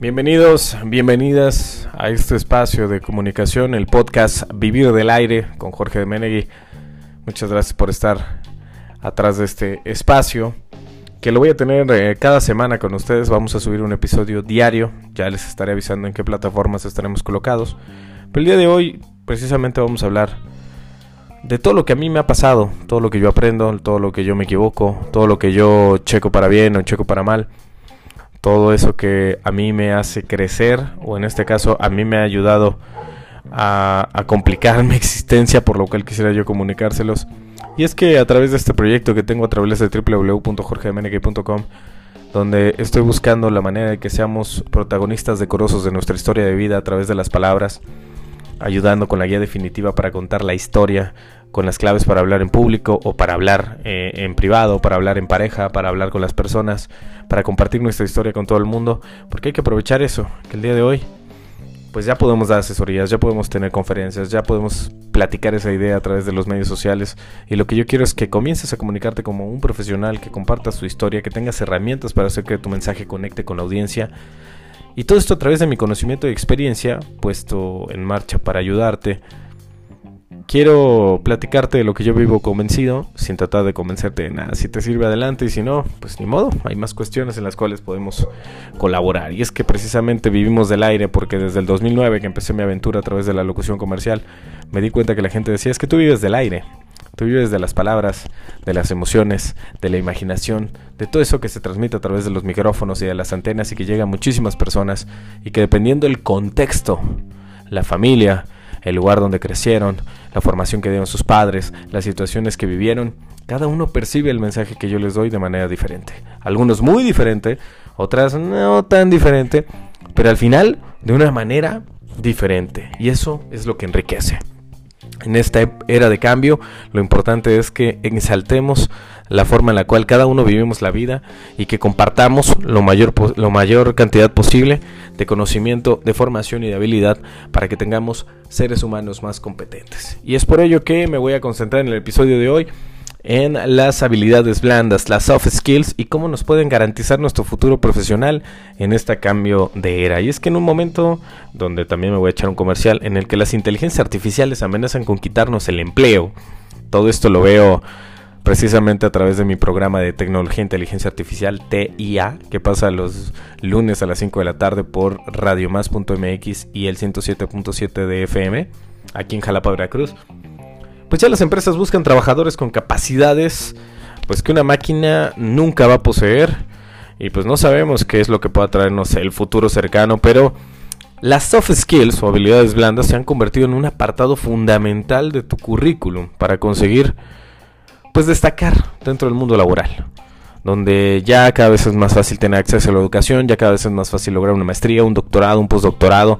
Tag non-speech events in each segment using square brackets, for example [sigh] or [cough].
Bienvenidos, bienvenidas a este espacio de comunicación, el podcast Vivir del Aire con Jorge de Menegui. Muchas gracias por estar atrás de este espacio que lo voy a tener eh, cada semana con ustedes. Vamos a subir un episodio diario. Ya les estaré avisando en qué plataformas estaremos colocados. Pero el día de hoy precisamente vamos a hablar de todo lo que a mí me ha pasado, todo lo que yo aprendo, todo lo que yo me equivoco, todo lo que yo checo para bien o checo para mal todo eso que a mí me hace crecer, o en este caso a mí me ha ayudado a, complicar [laughs] mi existencia, por lo cual quisiera yo comunicárselos. Y es que a través de este proyecto que tengo a través de www.jorgemnk.com, donde estoy buscando la manera de que seamos protagonistas decorosos de nuestra historia de vida a través de las palabras, ayudando con la guía definitiva para contar la historia, con las claves para hablar en público o para hablar eh, en privado, para hablar en pareja, para hablar con las personas, para compartir nuestra historia con todo el mundo, porque hay que aprovechar eso, que el día de hoy pues ya podemos dar asesorías, ya podemos tener conferencias, ya podemos platicar esa idea a través de los medios sociales y lo que yo quiero es que comiences a comunicarte como un profesional, que compartas tu historia, que tengas herramientas para hacer que tu mensaje conecte con la audiencia y todo esto a través de mi conocimiento y experiencia puesto en marcha para ayudarte quiero platicarte de lo que yo vivo convencido, sin tratar de convencerte de nada. Si te sirve adelante y si no, pues ni modo. Hay más cuestiones en las cuales podemos colaborar. Y es que precisamente vivimos del aire porque desde el 2009 que empecé mi aventura a través de la locución comercial, me di cuenta que la gente decía, es que tú vives del aire. Tú vives de las palabras, de las emociones, de la imaginación, de todo eso que se transmite a través de los micrófonos y de las antenas y que llega a muchísimas personas y que dependiendo del contexto, la familia, el lugar donde crecieron, la formación que dieron sus padres, las situaciones que vivieron, cada uno percibe el mensaje que yo les doy de manera diferente. Algunos muy diferente, otras no tan diferente, pero al final de una manera diferente. Y eso es lo que enriquece. En esta era de cambio, lo importante es que exaltemos la forma en la cual cada uno vivimos la vida y que compartamos lo mayor, lo mayor cantidad posible de conocimiento, de formación y de habilidad para que tengamos seres humanos más competentes. Y es por ello que me voy a concentrar en el episodio de hoy en las habilidades blandas, las soft skills y cómo nos pueden garantizar nuestro futuro profesional en este cambio de era. Y es que en un momento donde también me voy a echar un comercial en el que las inteligencias artificiales amenazan con quitarnos el empleo, todo esto lo veo precisamente a través de mi programa de tecnología e inteligencia artificial TIA, que pasa los lunes a las 5 de la tarde por radiomás.mx y el 107.7 de FM, aquí en Jalapa, Veracruz. Pues ya las empresas buscan trabajadores con capacidades pues que una máquina nunca va a poseer. Y pues no sabemos qué es lo que pueda traernos el futuro cercano, pero las soft skills o habilidades blandas se han convertido en un apartado fundamental de tu currículum para conseguir pues destacar dentro del mundo laboral, donde ya cada vez es más fácil tener acceso a la educación, ya cada vez es más fácil lograr una maestría, un doctorado, un postdoctorado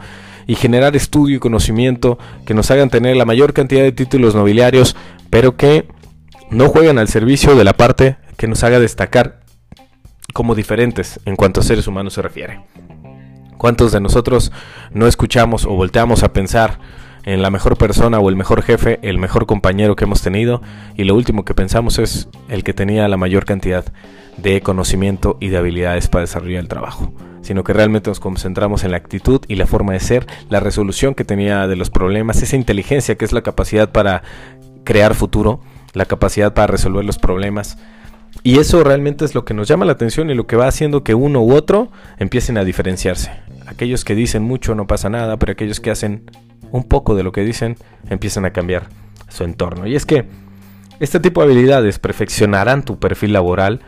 y generar estudio y conocimiento que nos hagan tener la mayor cantidad de títulos nobiliarios, pero que no juegan al servicio de la parte que nos haga destacar como diferentes en cuanto a seres humanos se refiere. ¿Cuántos de nosotros no escuchamos o volteamos a pensar en la mejor persona o el mejor jefe, el mejor compañero que hemos tenido y lo último que pensamos es el que tenía la mayor cantidad de conocimiento y de habilidades para desarrollar el trabajo, sino que realmente nos concentramos en la actitud y la forma de ser, la resolución que tenía de los problemas, esa inteligencia que es la capacidad para crear futuro, la capacidad para resolver los problemas. Y eso realmente es lo que nos llama la atención y lo que va haciendo que uno u otro empiecen a diferenciarse. Aquellos que dicen mucho no pasa nada, pero aquellos que hacen un poco de lo que dicen, empiezan a cambiar su entorno. Y es que este tipo de habilidades perfeccionarán tu perfil laboral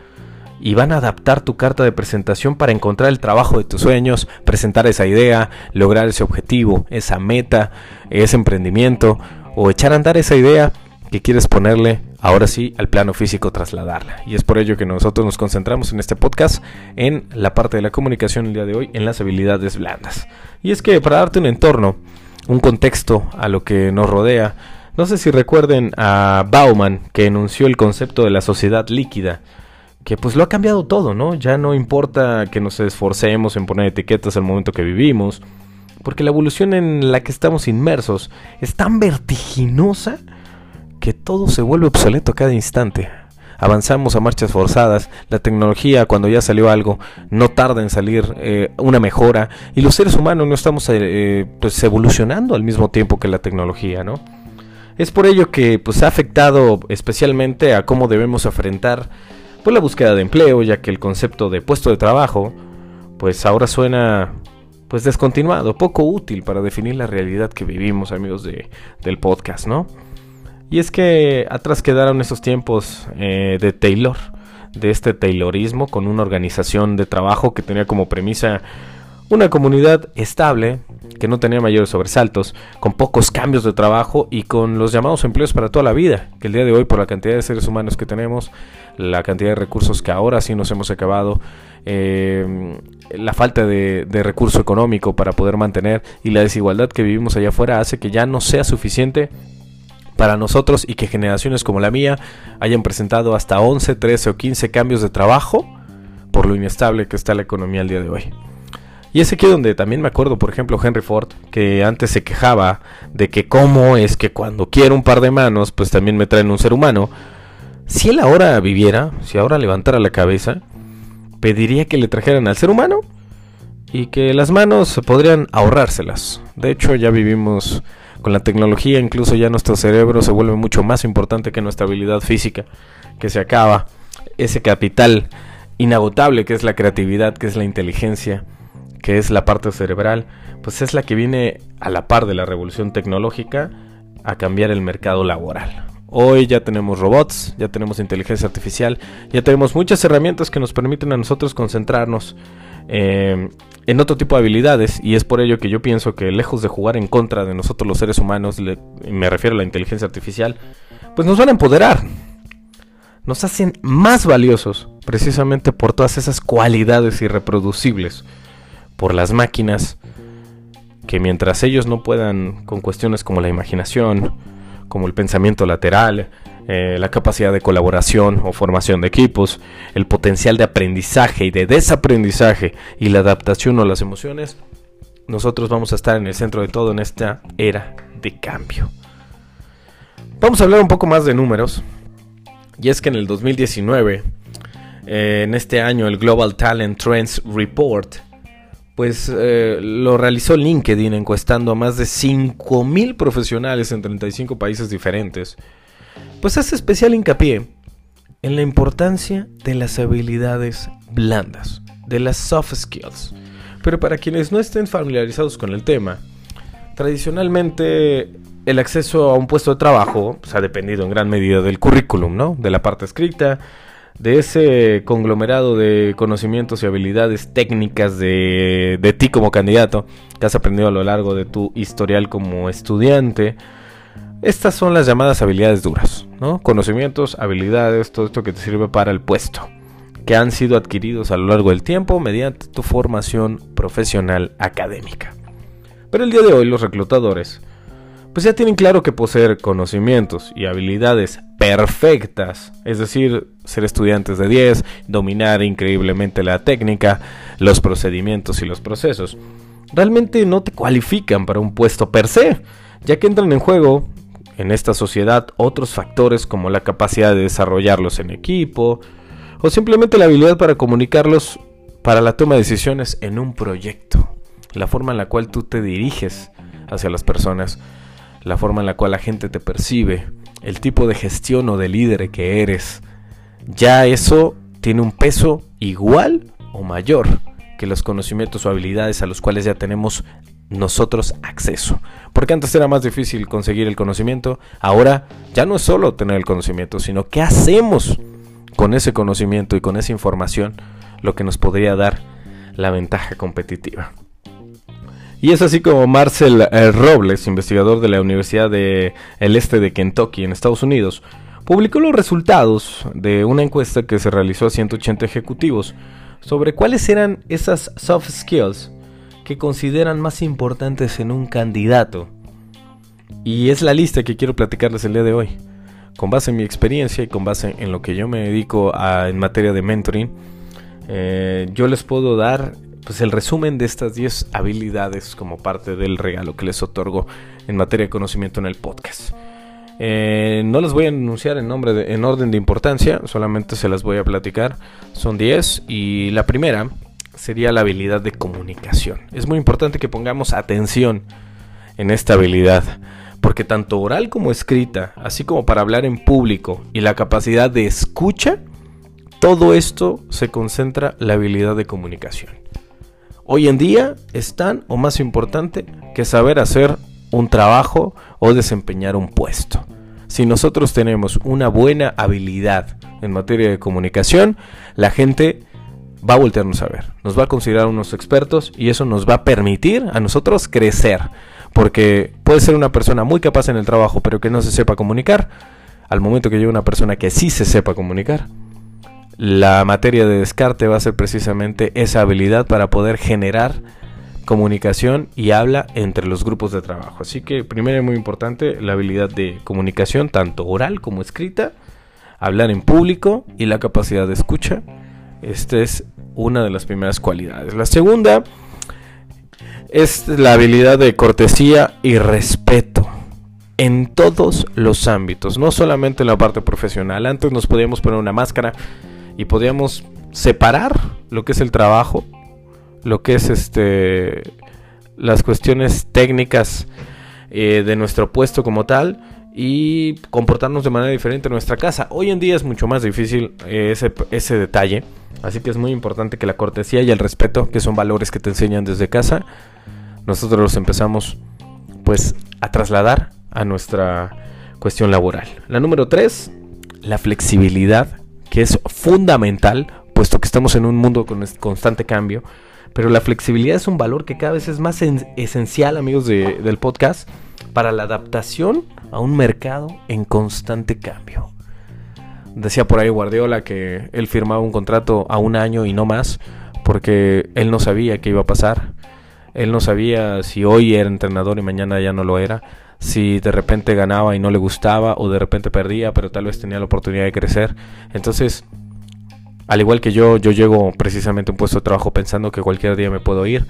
y van a adaptar tu carta de presentación para encontrar el trabajo de tus sueños, presentar esa idea, lograr ese objetivo, esa meta, ese emprendimiento o echar a andar esa idea que quieres ponerle ahora sí al plano físico trasladarla. Y es por ello que nosotros nos concentramos en este podcast en la parte de la comunicación el día de hoy, en las habilidades blandas. Y es que para darte un entorno, un contexto a lo que nos rodea. No sé si recuerden a Bauman que enunció el concepto de la sociedad líquida, que pues lo ha cambiado todo, ¿no? Ya no importa que nos esforcemos en poner etiquetas al momento que vivimos, porque la evolución en la que estamos inmersos es tan vertiginosa que todo se vuelve obsoleto cada instante. avanzamos a marchas forzadas, la tecnología cuando ya salió algo no tarda en salir eh, una mejora y los seres humanos no estamos eh, pues evolucionando al mismo tiempo que la tecnología, ¿no? Es por ello que pues ha afectado especialmente a cómo debemos enfrentar pues la búsqueda de empleo, ya que el concepto de puesto de trabajo pues ahora suena pues descontinuado, poco útil para definir la realidad que vivimos, amigos de, del podcast, ¿no? Y es que atrás quedaron esos tiempos eh, de Taylor, de este Taylorismo, con una organización de trabajo que tenía como premisa una comunidad estable, que no tenía mayores sobresaltos, con pocos cambios de trabajo y con los llamados empleos para toda la vida, que el día de hoy por la cantidad de seres humanos que tenemos, la cantidad de recursos que ahora sí nos hemos acabado, eh, la falta de, de, recurso económico para poder mantener y la desigualdad que vivimos allá afuera hace que ya no sea suficiente para nosotros y que generaciones como la mía hayan presentado hasta 11, 13 o 15 cambios de trabajo por lo inestable que está la economía el día de hoy. Y es aquí donde también me acuerdo, por ejemplo, Henry Ford, que antes se quejaba de que cómo es que cuando quiero un par de manos, pues también me traen un ser humano. Si él ahora viviera, si ahora levantara la cabeza, pediría que le trajeran al ser humano y que las manos podrían ahorrárselas. De hecho, ya vivimos con la tecnología, incluso ya nuestro cerebro se vuelve mucho más importante que nuestra habilidad física, que se acaba. Ese capital inagotable que es la creatividad, que es la inteligencia que es la parte cerebral, pues es la que viene a la par de la revolución tecnológica a cambiar el mercado laboral. Hoy ya tenemos robots, ya tenemos inteligencia artificial, ya tenemos muchas herramientas que nos permiten a nosotros concentrarnos eh, en otro tipo de habilidades y es por ello que yo pienso que lejos de jugar en contra de nosotros los seres humanos, me refiero a la inteligencia artificial, pues nos van a empoderar, nos hacen más valiosos precisamente por todas esas cualidades irreproducibles por las máquinas, que mientras ellos no puedan con cuestiones como la imaginación, como el pensamiento lateral, eh, la capacidad de colaboración o formación de equipos, el potencial de aprendizaje y de desaprendizaje y la adaptación a las emociones, nosotros vamos a estar en el centro de todo en esta era de cambio. Vamos a hablar un poco más de números. Y es que en el 2019, eh, en este año, el Global Talent Trends Report pues eh, lo realizó LinkedIn encuestando a más de 5.000 profesionales en 35 países diferentes, pues hace especial hincapié en la importancia de las habilidades blandas, de las soft skills. Pero para quienes no estén familiarizados con el tema, tradicionalmente el acceso a un puesto de trabajo pues, ha dependido en gran medida del currículum, ¿no? De la parte escrita, de ese conglomerado de conocimientos y habilidades técnicas de, de, ti como candidato que has aprendido a lo largo de tu historial como estudiante. Estas son las llamadas habilidades duras, ¿no? Conocimientos, habilidades, todo esto que te sirve para el puesto, que han sido adquiridos a lo largo del tiempo mediante tu formación profesional académica. Pero el día de hoy los reclutadores pues ya tienen claro que poseer conocimientos y habilidades perfectas, es decir, ser estudiantes de 10, dominar increíblemente la técnica, los procedimientos y los procesos, realmente no te cualifican para un puesto per se, ya que entran en juego en esta sociedad otros factores como la capacidad de desarrollarlos en equipo o simplemente la habilidad para comunicarlos para la toma de decisiones en un proyecto, la forma en la cual tú te diriges hacia las personas la forma en la cual la gente te percibe, el tipo de gestión o de líder que eres, ya eso tiene un peso igual o mayor que los conocimientos o habilidades a los cuales ya tenemos nosotros acceso. Porque antes era más difícil conseguir el conocimiento, ahora ya no es solo tener el conocimiento, sino qué hacemos con ese conocimiento y con esa información, lo que nos podría dar la ventaja competitiva. Y es así como Marcel eh, Robles, investigador de la Universidad del Este de Kentucky en Estados Unidos, publicó los resultados de una encuesta que se realizó a 180 ejecutivos sobre cuáles eran esas soft skills que consideran más importantes en un candidato. Y es la lista que quiero platicarles el día de hoy. Con base en mi experiencia y con base en lo que yo me dedico en materia de mentoring, eh, yo les puedo dar pues el resumen de estas 10 habilidades como parte del regalo que les otorgo en materia de conocimiento en el podcast. Eh, no las voy a anunciar en, nombre en orden de importancia, solamente se las voy a platicar. Son 10 y la primera sería la habilidad de comunicación. Es muy importante que pongamos atención en esta habilidad, porque tanto oral como escrita, así como para hablar en público y la capacidad de escucha, todo esto se concentra la habilidad de comunicación. Hoy en día es tan o más importante que saber hacer un trabajo o desempeñar un puesto. Si nosotros tenemos una buena habilidad en materia de comunicación, la gente va a voltearnos a ver, nos va a considerar unos expertos y eso nos va a permitir a nosotros crecer. Porque puede ser una persona muy capaz en el trabajo pero que no se sepa comunicar. Al momento que llegue una persona que sí se sepa comunicar, la materia de descarte va a ser precisamente esa habilidad para poder generar comunicación y habla entre los grupos de trabajo. Así que primero es muy importante la habilidad de comunicación, tanto oral como escrita, hablar en público y la capacidad de escucha. Esta es una de las primeras cualidades. La segunda es la habilidad de cortesía y respeto en todos los ámbitos, no solamente en la parte profesional. Antes nos podíamos poner una máscara y podíamos separar lo que es el trabajo lo que es este las cuestiones técnicas eh, de nuestro puesto como tal y comportarnos de manera diferente en nuestra casa. Hoy en día es mucho más difícil eh, ese, ese detalle, así que es muy importante que la cortesía y el respeto, que son valores que te enseñan desde casa, nosotros los empezamos pues a trasladar a nuestra cuestión laboral. La número 3, la flexibilidad, que es fundamental, puesto que estamos en un mundo con constante cambio pero la flexibilidad es un valor que cada vez es más esencial, amigos del podcast, para la adaptación a un mercado en constante cambio. Decía por ahí Guardiola que él firmaba un contrato a un año y no más, porque él no sabía qué iba a pasar. Él no sabía si hoy era entrenador y mañana ya no lo era. Si de repente ganaba y no le gustaba, o de repente perdía, pero tal vez tenía la oportunidad de crecer. Entonces, al igual que yo, yo llego precisamente a un puesto de trabajo pensando que cualquier día me puedo ir.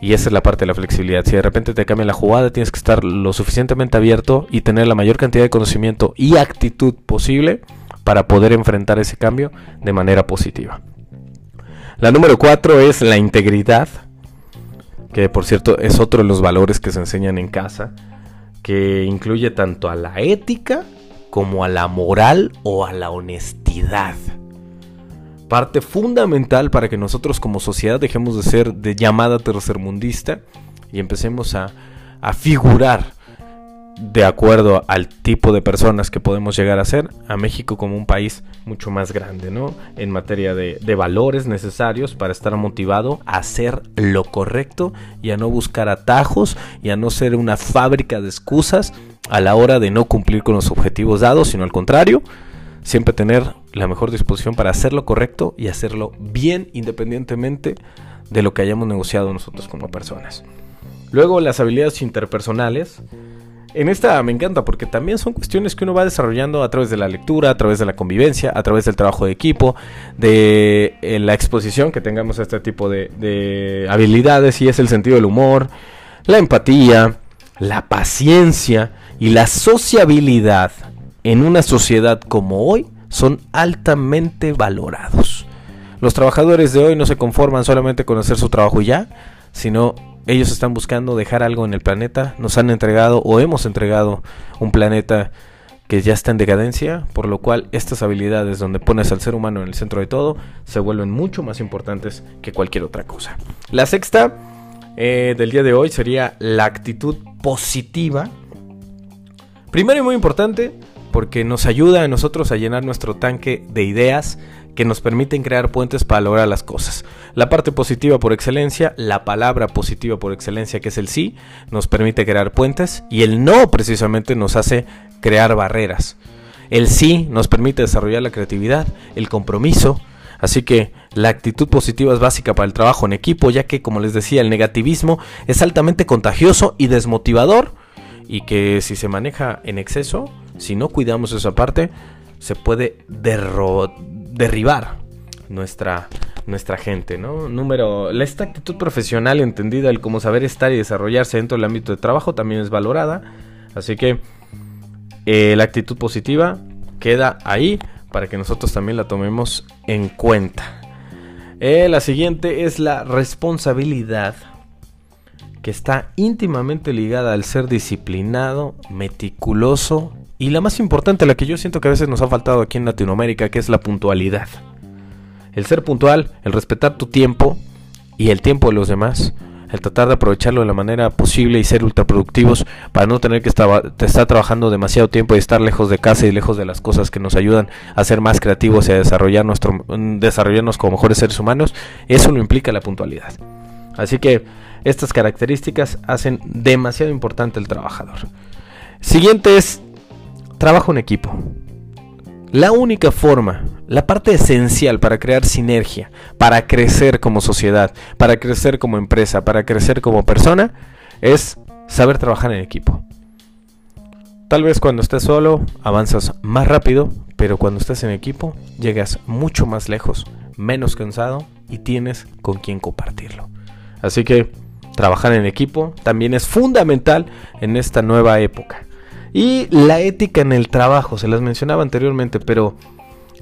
Y esa es la parte de la flexibilidad. Si de repente te cambia la jugada, tienes que estar lo suficientemente abierto y tener la mayor cantidad de conocimiento y actitud posible para poder enfrentar ese cambio de manera positiva. La número cuatro es la integridad, que por cierto es otro de los valores que se enseñan en casa, que incluye tanto a la ética como a la moral o a la honestidad. Parte fundamental para que nosotros como sociedad dejemos de ser de llamada tercermundista y empecemos a, figurar de acuerdo al tipo de personas que podemos llegar a ser, a México como un país mucho más grande, ¿no? En materia de, valores necesarios para estar motivado a hacer lo correcto y a no buscar atajos y a no ser una fábrica de excusas a la hora de no cumplir con los objetivos dados, sino al contrario, siempre tener la mejor disposición para hacer lo correcto y hacerlo bien independientemente de lo que hayamos negociado nosotros como personas. Luego las habilidades interpersonales. En esta me encanta porque también son cuestiones que uno va desarrollando a través de la lectura, a través de la convivencia, a través del trabajo de equipo, de eh, la exposición que tengamos a este tipo de, de habilidades y es el sentido del humor, la empatía, la paciencia y la sociabilidad en una sociedad como hoy son altamente valorados. Los trabajadores de hoy no se conforman solamente con hacer su trabajo y ya, sino ellos están buscando dejar algo en el planeta. Nos han entregado o hemos entregado un planeta que ya está en decadencia, por lo cual estas habilidades donde pones al ser humano en el centro de todo se vuelven mucho más importantes que cualquier otra cosa. La sexta eh, del día de hoy sería la actitud positiva. Primero y muy importante, porque nos ayuda a nosotros a llenar nuestro tanque de ideas que nos permiten crear puentes para lograr las cosas. La parte positiva por excelencia, la palabra positiva por excelencia que es el sí, nos permite crear puentes y el no precisamente nos hace crear barreras. El sí nos permite desarrollar la creatividad, el compromiso, Así que la actitud positiva es básica para el trabajo en equipo, ya que, como les decía, el negativismo es altamente contagioso y desmotivador, y que si se maneja en exceso, si no cuidamos esa parte, se puede derribar nuestra, nuestra gente, ¿no? Número, esta actitud profesional entendida, el cómo saber estar y desarrollarse dentro del ámbito de trabajo también es valorada, así que eh, la actitud positiva queda ahí para que nosotros también la tomemos en cuenta. Eh, la siguiente es la responsabilidad que está íntimamente ligada al ser disciplinado, meticuloso y la más importante, la que yo siento que a veces nos ha faltado aquí en Latinoamérica, que es la puntualidad. El ser puntual, el respetar tu tiempo y el tiempo de los demás, el tratar de aprovecharlo de la manera posible y ser ultraproductivos para no tener que estar, trabajando demasiado tiempo y estar lejos de casa y lejos de las cosas que nos ayudan a ser más creativos y a desarrollar nuestro, desarrollarnos como mejores seres humanos, eso no implica la puntualidad. Así que estas características hacen demasiado importante el trabajador. Siguiente es trabajo en equipo. La única forma, la parte esencial para crear sinergia, para crecer como sociedad, para crecer como empresa, para crecer como persona, es saber trabajar en equipo. Tal vez cuando estés solo avanzas más rápido, pero cuando estás en equipo llegas mucho más lejos, menos cansado y tienes con quien compartirlo. Así que trabajar en equipo también es fundamental en esta nueva época. Y la ética en el trabajo, se las mencionaba anteriormente, pero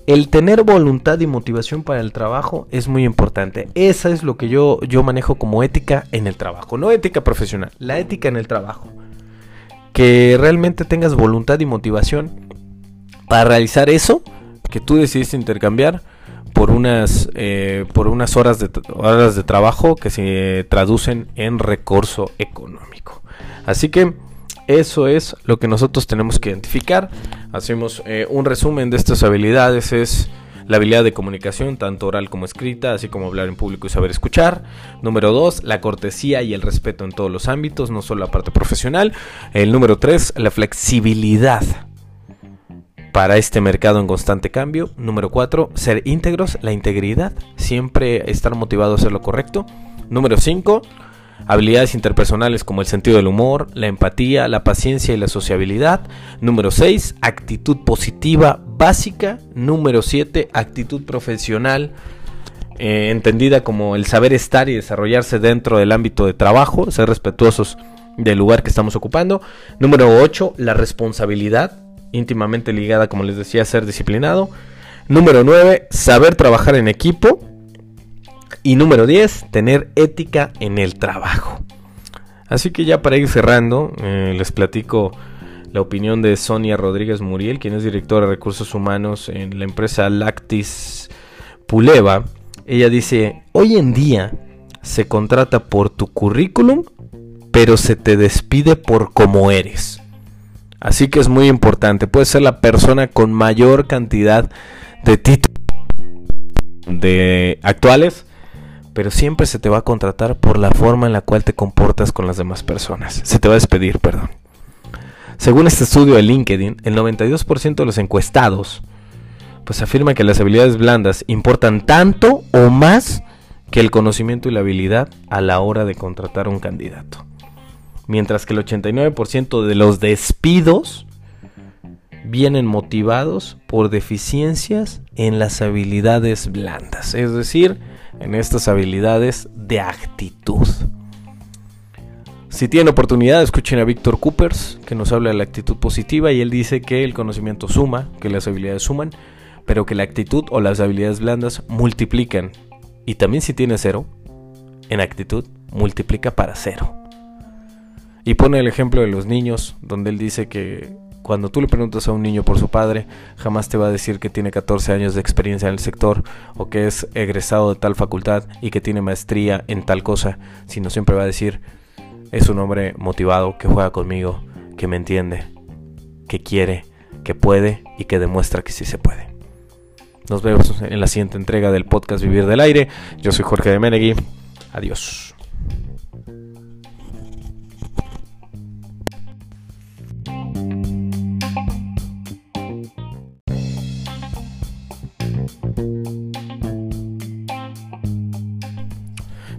el tener voluntad y motivación para el trabajo es muy importante. Esa es lo que yo, yo manejo como ética en el trabajo, no ética profesional, la ética en el trabajo. Que realmente tengas voluntad y motivación para realizar eso que tú decidiste intercambiar por unas, eh, por unas horas, de, horas de trabajo que se traducen en recurso económico. Así que eso es lo que nosotros tenemos que identificar. Hacemos eh, un resumen de estas habilidades. Es la habilidad de comunicación, tanto oral como escrita, así como hablar en público y saber escuchar. Número dos, la cortesía y el respeto en todos los ámbitos, no solo la parte profesional. El número tres, la flexibilidad para este mercado en constante cambio. Número 4, ser íntegros, la integridad, siempre estar motivado a hacer lo correcto. Número 5, habilidades interpersonales como el sentido del humor, la empatía, la paciencia y la sociabilidad. Número 6, actitud positiva básica. Número 7, actitud profesional. Eh, entendida como el saber estar y desarrollarse dentro del ámbito de trabajo, ser respetuosos del lugar que estamos ocupando. Número 8, la responsabilidad, íntimamente ligada, como les decía, a ser disciplinado. Número 9, saber trabajar en equipo. Y número 10, tener ética en el trabajo. Así que ya para ir cerrando, eh, les platico la opinión de Sonia Rodríguez Muriel, quien es directora de recursos humanos en la empresa Lactis Puleva. Ella dice, hoy en día se contrata por tu currículum, pero se te despide por cómo eres. Así que es muy importante. Puedes ser la persona con mayor cantidad de títulos de actuales, pero siempre se te va a contratar por la forma en la cual te comportas con las demás personas. Se te va a despedir, perdón. Según este estudio de LinkedIn, el 92% de los encuestados pues afirma que las habilidades blandas importan tanto o más que el conocimiento y la habilidad a la hora de contratar un candidato mientras que el 89% de los despidos vienen motivados por deficiencias en las habilidades blandas, es decir, en estas habilidades de actitud. Si tienen oportunidad, escuchen a Víctor Coopers, que nos habla de la actitud positiva, y él dice que el conocimiento suma, que las habilidades suman, pero que la actitud o las habilidades blandas multiplican. Y también si tiene cero, en actitud, multiplica para cero. Y pone el ejemplo de los niños, donde él dice que cuando tú le preguntas a un niño por su padre, jamás te va a decir que tiene 14 años de experiencia en el sector o que es egresado de tal facultad y que tiene maestría en tal cosa, sino siempre va a decir, es un hombre motivado que juega conmigo, que me entiende, que quiere, que puede y que demuestra que sí se puede. Nos vemos en la siguiente entrega del podcast Vivir del Aire. Yo soy Jorge de Menegui. Adiós.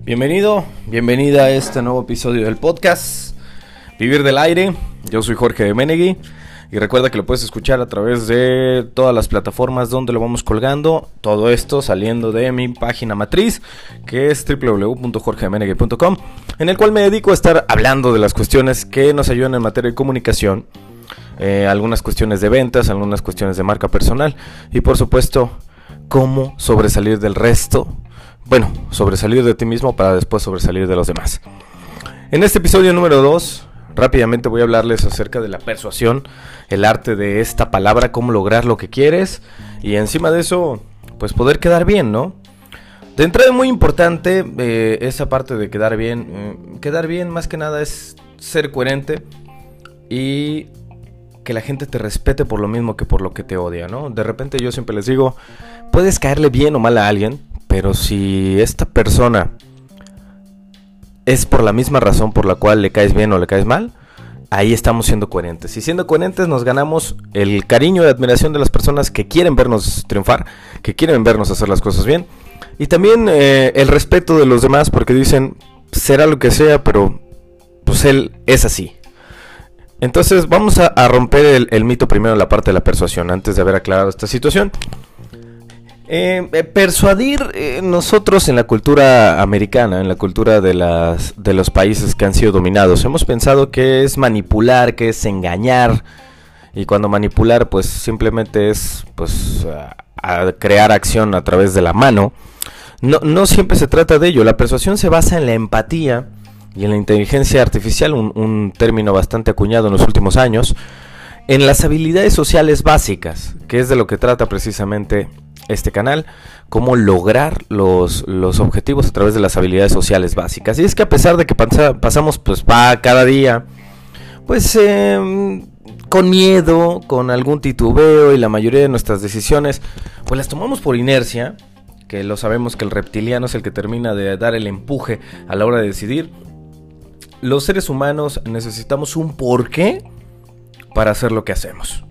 Bienvenido, bienvenida a este nuevo episodio del podcast Vivir del Aire. Yo soy Jorge Menegui y recuerda que lo puedes escuchar a través de todas las plataformas donde lo vamos colgando. Todo esto saliendo de mi página matriz que es www.jorgemenegui.com en el cual me dedico a estar hablando de las cuestiones que nos ayudan en materia de comunicación eh, algunas cuestiones de ventas, algunas cuestiones de marca personal y por supuesto cómo sobresalir del resto. Bueno, sobresalir de ti mismo para después sobresalir de los demás. En este episodio número 2, rápidamente voy a hablarles acerca de la persuasión, el arte de esta palabra, cómo lograr lo que quieres y encima de eso, pues poder quedar bien, ¿no? De entrada muy importante eh, esa parte de quedar bien. Eh, quedar bien más que nada es ser coherente y que la gente te respete por lo mismo que por lo que te odia, ¿no? De repente yo siempre les digo, puedes caerle bien o mal a alguien, pero si esta persona es por la misma razón por la cual le caes bien o le caes mal, ahí estamos siendo coherentes. Y siendo coherentes nos ganamos el cariño y admiración de las personas que quieren vernos triunfar, que quieren vernos hacer las cosas bien. Y también eh, el respeto de los demás porque dicen, será lo que sea, pero pues él es así. Entonces vamos a, romper el, mito primero en la parte de la persuasión, antes de haber aclarado esta situación. Eh, eh, persuadir eh, nosotros en la cultura americana, en la cultura de, los países que han sido dominados, hemos pensado que es manipular, que es engañar. Y cuando manipular, pues simplemente es pues, crear acción a través de la mano. No, no siempre se trata de ello. La persuasión se basa en la empatía y en la inteligencia artificial, un, término bastante acuñado en los últimos años, en las habilidades sociales básicas, que es de lo que trata precisamente este canal, cómo lograr los, los objetivos a través de las habilidades sociales básicas. Y es que a pesar de que pasamos pues va cada día, pues em, con miedo, con algún titubeo y la mayoría de nuestras decisiones, pues las tomamos por inercia, que lo sabemos que el reptiliano es el que termina de dar el empuje a la hora de decidir, los seres humanos necesitamos un porqué para hacer lo que hacemos.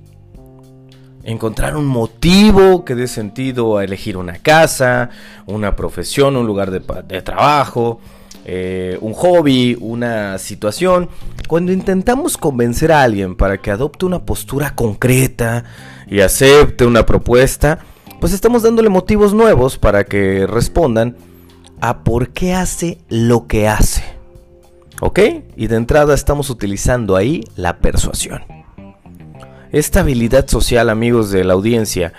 Encontrar un motivo que dé sentido a elegir una casa, una profesión, un lugar de, trabajo, eh, un hobby, una situación. Cuando intentamos convencer a alguien para que adopte una postura concreta y acepte una propuesta, pues estamos dándole motivos nuevos para que respondan a por qué hace lo que hace. ¿Ok? Y de entrada estamos utilizando ahí la persuasión. Esta habilidad social, amigos de la audiencia,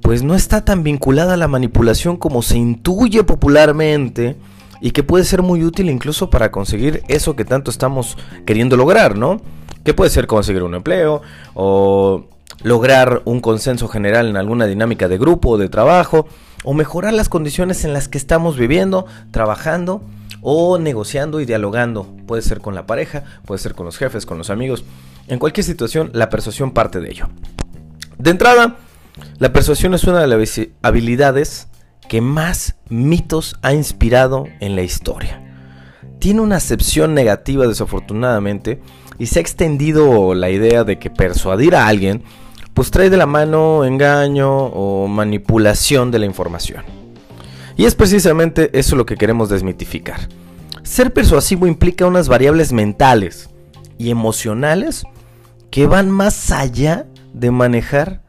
pues no está tan vinculada a la manipulación como se intuye popularmente y que puede ser muy útil incluso para conseguir eso que tanto estamos queriendo lograr, ¿no? Que puede ser conseguir un empleo o lograr un consenso general en alguna dinámica de grupo o de trabajo o mejorar las condiciones en las que estamos viviendo, trabajando o negociando y dialogando. Puede ser con la pareja, puede ser con los jefes, con los amigos. En cualquier situación, la persuasión parte de ello. De entrada, la persuasión es una de las habilidades que más mitos ha inspirado en la historia. Tiene una acepción negativa desafortunadamente y se ha extendido la idea de que persuadir a alguien pues trae de la mano engaño o manipulación de la información. Y es precisamente eso lo que queremos desmitificar. Ser persuasivo implica unas variables mentales y emocionales que van más allá de manejar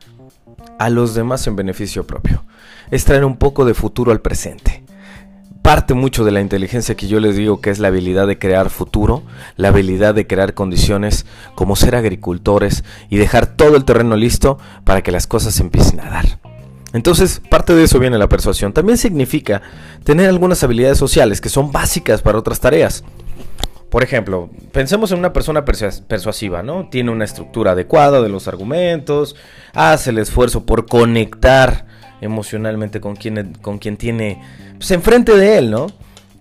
a los demás en beneficio propio. Es traer un poco de futuro al presente. Parte mucho de la inteligencia que yo les digo que es la habilidad de crear futuro, la habilidad de crear condiciones como ser agricultores y dejar todo el terreno listo para que las cosas empiecen a dar. Entonces, parte de eso viene la persuasión. También significa tener algunas habilidades sociales que son básicas para otras tareas. Por ejemplo, pensemos en una persona persuasiva, ¿no? Tiene una estructura adecuada de los argumentos, hace el esfuerzo por conectar emocionalmente con quien, tiene pues, enfrente de él, ¿no?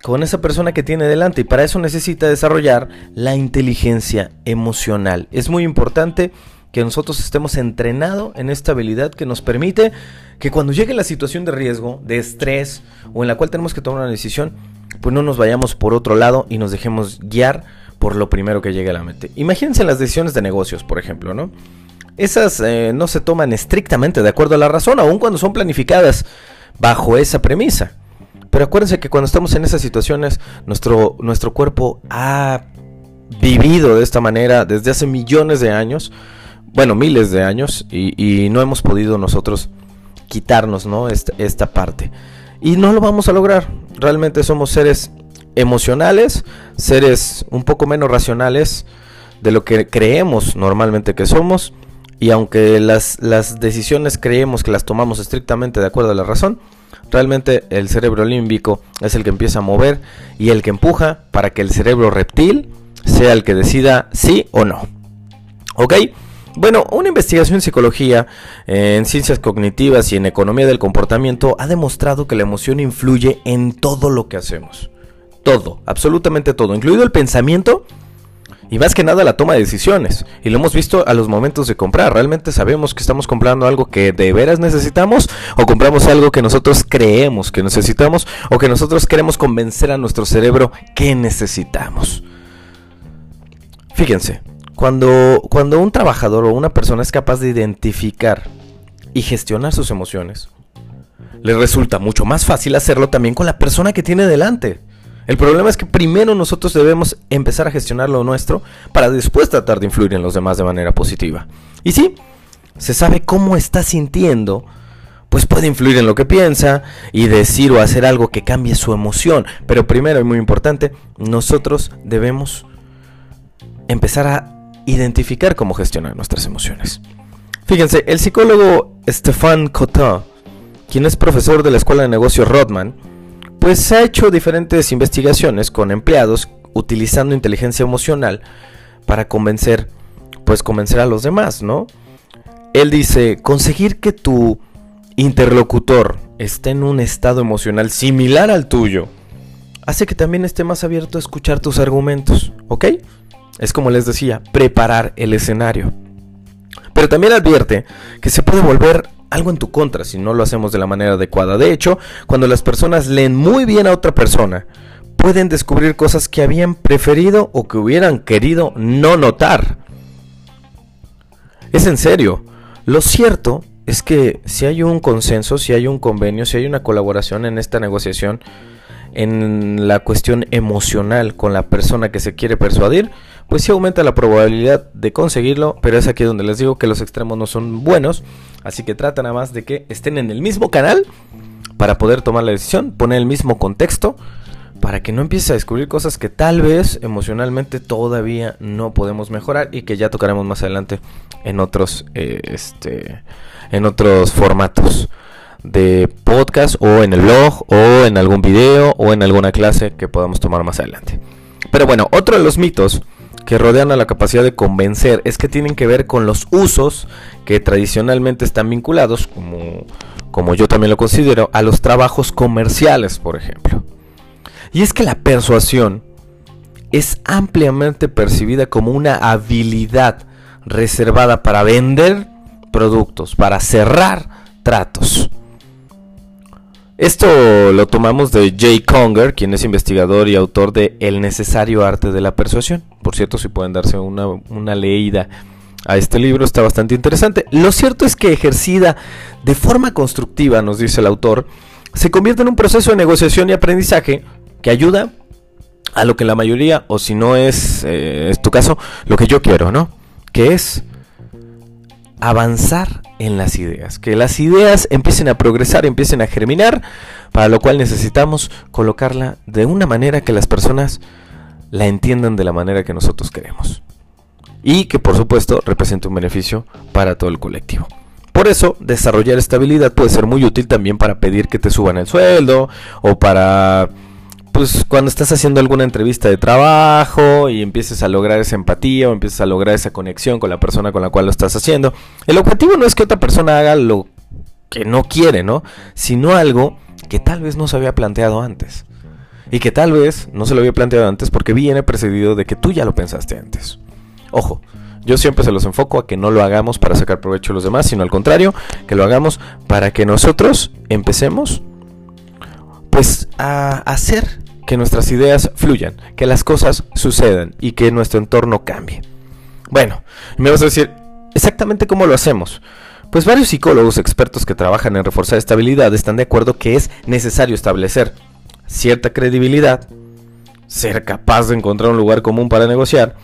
Con esa persona que tiene delante. Y para eso necesita desarrollar la inteligencia emocional. Es muy importante que nosotros estemos entrenados en esta habilidad que nos permite que cuando llegue la situación de riesgo, de estrés o en la cual tenemos que tomar una decisión, pues no nos vayamos por otro lado y nos dejemos guiar por lo primero que llegue a la mente. Imagínense las decisiones de negocios, por ejemplo, ¿no? Esas eh, no se toman estrictamente de acuerdo a la razón, aun cuando son planificadas bajo esa premisa. Pero acuérdense que cuando estamos en esas situaciones, nuestro, nuestro cuerpo ha vivido de esta manera desde hace millones de años bueno, miles de años y, no hemos podido nosotros quitarnos ¿no? esta, esta parte. Y no lo vamos a lograr. Realmente somos seres emocionales, seres un poco menos racionales, de lo que creemos normalmente que somos y aunque las, las decisiones creemos que las tomamos estrictamente de acuerdo a la razón, realmente el cerebro límbico es el que empieza a mover y el que empuja para que el cerebro reptil sea el que decida sí o no. ¿Ok? Bueno, una investigación en psicología, en ciencias cognitivas y en economía del comportamiento ha demostrado que la emoción influye en todo lo que hacemos. Todo, absolutamente todo, incluido el pensamiento y más que nada la toma de decisiones. Y lo hemos visto a los momentos de comprar. Realmente sabemos que estamos comprando algo que de veras necesitamos o compramos algo que nosotros creemos que necesitamos o que nosotros queremos convencer a nuestro cerebro que necesitamos. Fíjense, cuando, cuando un trabajador o una persona es capaz de identificar y gestionar sus emociones, le resulta mucho más fácil hacerlo también con la persona que tiene delante. El problema es que primero nosotros debemos empezar a gestionar lo nuestro para después tratar de influir en los demás de manera positiva. Y si se sabe cómo está sintiendo, pues puede influir en lo que piensa y decir o hacer algo que cambie su emoción. Pero primero y muy importante, nosotros debemos empezar a identificar cómo gestionar nuestras emociones. Fíjense, el psicólogo Stefan Cotin, quien es profesor de la Escuela de Negocios Rodman, pues ha hecho diferentes investigaciones con empleados utilizando inteligencia emocional para convencer, pues convencer a los demás, ¿no? Él dice, conseguir que tu interlocutor esté en un estado emocional similar al tuyo hace que también esté más abierto a escuchar tus argumentos, ¿ok? Es como les decía, preparar el escenario. Pero también advierte que se puede volver algo en tu contra si no lo hacemos de la manera adecuada. De hecho, cuando las personas leen muy bien a otra persona, pueden descubrir cosas que habían preferido o que hubieran querido no notar. Es en serio. Lo cierto es que si hay un consenso, si hay un convenio, si hay una colaboración en esta negociación, en la cuestión emocional con la persona que se quiere persuadir, pues sí aumenta la probabilidad de conseguirlo, pero es aquí donde les digo que los extremos no son buenos, así que trata nada más de que estén en el mismo canal para poder tomar la decisión, poner el mismo contexto, para que no empieces a descubrir cosas que tal vez emocionalmente todavía no podemos mejorar y que ya tocaremos más adelante en otros, eh, este, en otros formatos de podcast o en el blog o en algún video o en alguna clase que podamos tomar más adelante. Pero bueno, otro de los mitos que rodean a la capacidad de convencer es que tienen que ver con los usos que tradicionalmente están vinculados, como, como yo también lo considero, a los trabajos comerciales, por ejemplo. Y es que la persuasión es ampliamente percibida como una habilidad reservada para vender productos, para cerrar tratos. Esto lo tomamos de Jay Conger, quien es investigador y autor de El necesario arte de la persuasión. Por cierto, si pueden darse una, una leída a este libro, está bastante interesante. Lo cierto es que ejercida de forma constructiva, nos dice el autor, se convierte en un proceso de negociación y aprendizaje que ayuda a lo que la mayoría, o si no es, eh, es tu caso, lo que yo quiero, ¿no? Que es avanzar en las ideas, que las ideas empiecen a progresar, empiecen a germinar, para lo cual necesitamos colocarla de una manera que las personas la entiendan de la manera que nosotros queremos. Y que por supuesto represente un beneficio para todo el colectivo. Por eso, desarrollar estabilidad puede ser muy útil también para pedir que te suban el sueldo o para pues cuando estás haciendo alguna entrevista de trabajo y empieces a lograr esa empatía o empieces a lograr esa conexión con la persona con la cual lo estás haciendo, el objetivo no es que otra persona haga lo que no quiere, ¿no? Sino algo que tal vez no se había planteado antes. Y que tal vez no se lo había planteado antes porque viene precedido de que tú ya lo pensaste antes. Ojo, yo siempre se los enfoco a que no lo hagamos para sacar provecho de los demás, sino al contrario, que lo hagamos para que nosotros empecemos pues a hacer que nuestras ideas fluyan, que las cosas sucedan y que nuestro entorno cambie. Bueno, me vas a decir, ¿exactamente cómo lo hacemos? Pues varios psicólogos expertos que trabajan en reforzar estabilidad están de acuerdo que es necesario establecer cierta credibilidad, ser capaz de encontrar un lugar común para negociar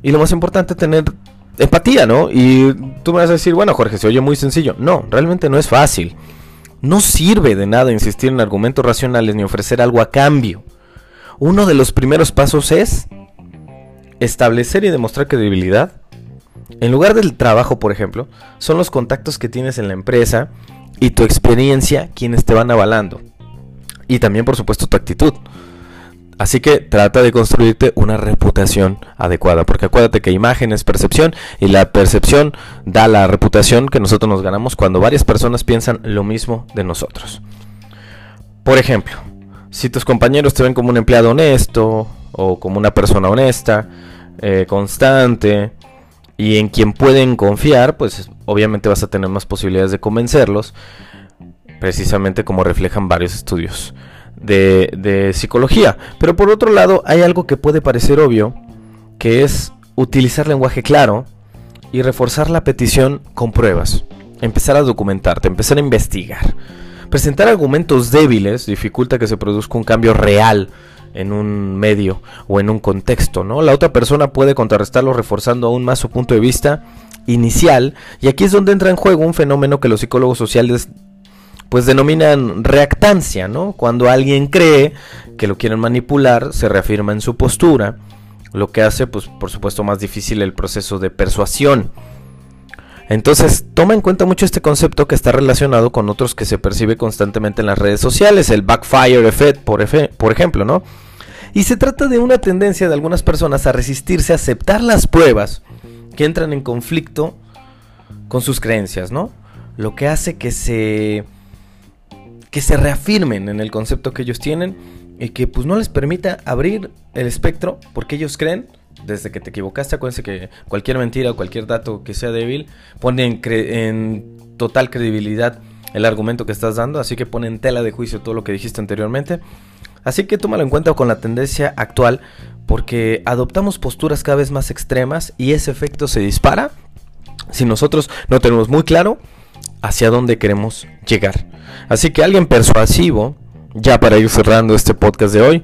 y lo más importante, tener empatía, ¿no? Y tú me vas a decir, bueno, Jorge, se oye muy sencillo. No, realmente no es fácil. No sirve de nada insistir en argumentos racionales ni ofrecer algo a cambio uno de los primeros pasos es establecer y demostrar credibilidad, en lugar del trabajo, por ejemplo, son los contactos que tienes en la empresa y tu experiencia quienes te van avalando. Y también, por supuesto, tu actitud. Así que trata de construirte una reputación adecuada, porque acuérdate que imagen es percepción y la percepción da la reputación que nosotros nos ganamos cuando varias personas piensan lo mismo de nosotros. Por ejemplo, si tus compañeros te ven como un empleado honesto o como una persona honesta, eh, constante y en quien pueden confiar, pues obviamente vas a tener más posibilidades de convencerlos, precisamente como reflejan varios estudios de, psicología. Pero por otro lado, hay algo que puede parecer obvio, que es utilizar lenguaje claro y reforzar la petición con pruebas. Empezar a documentarte, empezar a investigar. Presentar argumentos débiles dificulta que se produzca un cambio real en un medio o en un contexto, ¿no? La otra persona puede contrarrestarlo reforzando aún más su punto de vista inicial y aquí es donde entra en juego un fenómeno que los psicólogos sociales pues denominan reactancia, ¿no? Cuando alguien cree que lo quieren manipular, se reafirma en su postura, lo que hace, pues, por supuesto, más difícil el proceso de persuasión. Entonces, toma en cuenta mucho este concepto que está relacionado con otros que se percibe constantemente en las redes sociales, el backfire effect, por, por ejemplo, ¿no? Y se trata de una tendencia de algunas personas a resistirse a aceptar las pruebas que entran en conflicto con sus creencias, ¿no? Lo que hace que se que se reafirmen en el concepto que ellos tienen y que pues no les permita abrir el espectro porque ellos creen desde que te equivocaste, acuérdense que cualquier mentira o cualquier dato que sea débil pone en, en, total credibilidad el argumento que estás dando, así que pone en tela de juicio todo lo que dijiste anteriormente. Así que tómalo en cuenta con la tendencia actual porque adoptamos posturas cada vez más extremas y ese efecto se dispara si nosotros no tenemos muy claro hacia dónde queremos llegar. Así que alguien persuasivo, ya para ir cerrando este podcast de hoy,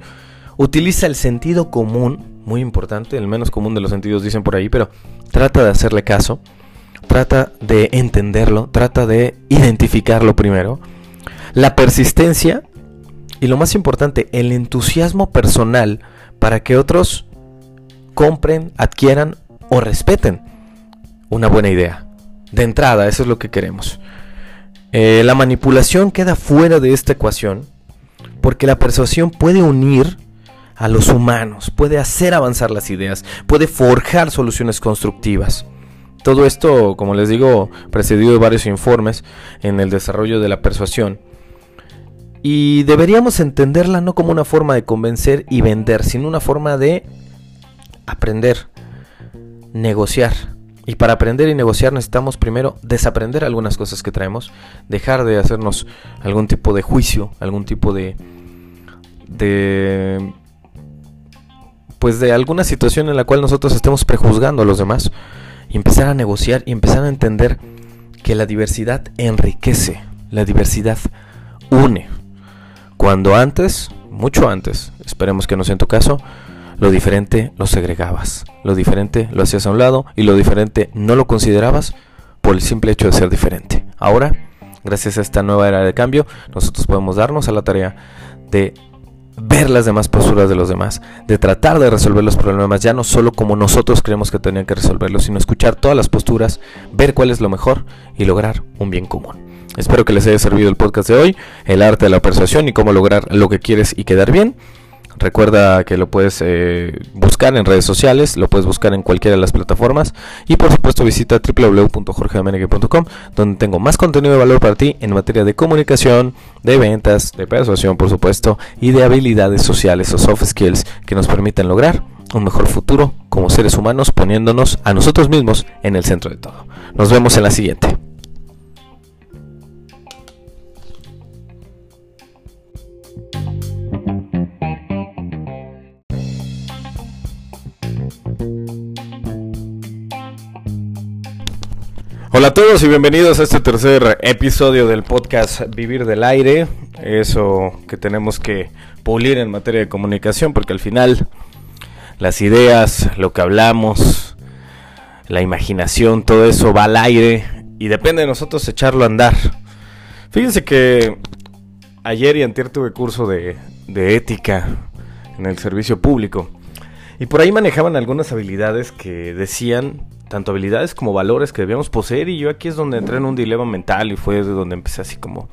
utiliza el sentido común, muy importante, el menos común de los sentidos dicen por ahí, pero trata de hacerle caso, trata de entenderlo, trata de identificarlo primero, la persistencia y lo más importante, el entusiasmo personal para que otros compren, adquieran o respeten una buena idea. De entrada, eso es lo que queremos. Eh, la manipulación queda fuera de esta ecuación porque la persuasión puede unir a los humanos, puede hacer avanzar las ideas, puede forjar soluciones constructivas. Todo esto, como les digo, precedido de varios informes en el desarrollo de la persuasión. Y deberíamos entenderla no como una forma de convencer y vender, sino una forma de aprender, negociar, y para aprender y negociar necesitamos primero desaprender algunas cosas que traemos, dejar de hacernos algún tipo de juicio, algún tipo de de pues de alguna situación en la cual nosotros estemos prejuzgando a los demás y empezar a negociar y empezar a entender que la diversidad enriquece, la diversidad une. Cuando antes, mucho antes, esperemos que no sea en tu caso, lo diferente lo segregabas, lo diferente lo hacías a un lado y lo diferente no lo considerabas por el simple hecho de ser diferente. Ahora, gracias a esta nueva era de cambio, nosotros podemos darnos a la tarea de ver las demás posturas de los demás, de tratar de resolver los problemas ya no solo como nosotros creemos que tenían que resolverlos, sino escuchar todas las posturas, ver cuál es lo mejor y lograr un bien común. Espero que les haya servido el podcast de hoy, el arte de la persuasión y cómo lograr lo que quieres y quedar bien. Recuerda que lo puedes eh, buscar en redes sociales, lo puedes buscar en cualquiera de las plataformas y por supuesto visita www.jorgedomenegui.com donde tengo más contenido de valor para ti en materia de comunicación, de ventas, de persuasión por supuesto y de habilidades sociales o soft skills que nos permiten lograr un mejor futuro como seres humanos poniéndonos a nosotros mismos en el centro de todo. Nos vemos en la siguiente. Hola a todos y bienvenidos a este tercer episodio del podcast Vivir del Aire. Eso que tenemos que pulir en materia de comunicación porque al final las ideas, lo que hablamos, la imaginación, todo eso va al aire y depende de nosotros echarlo a andar. Fíjense que ayer y antier tuve curso de, de ética en el servicio público Y por ahí manejaban algunas habilidades que decían, tanto habilidades como valores que debíamos poseer. Y yo aquí es donde entré en un dilema mental y fue de donde empecé así como...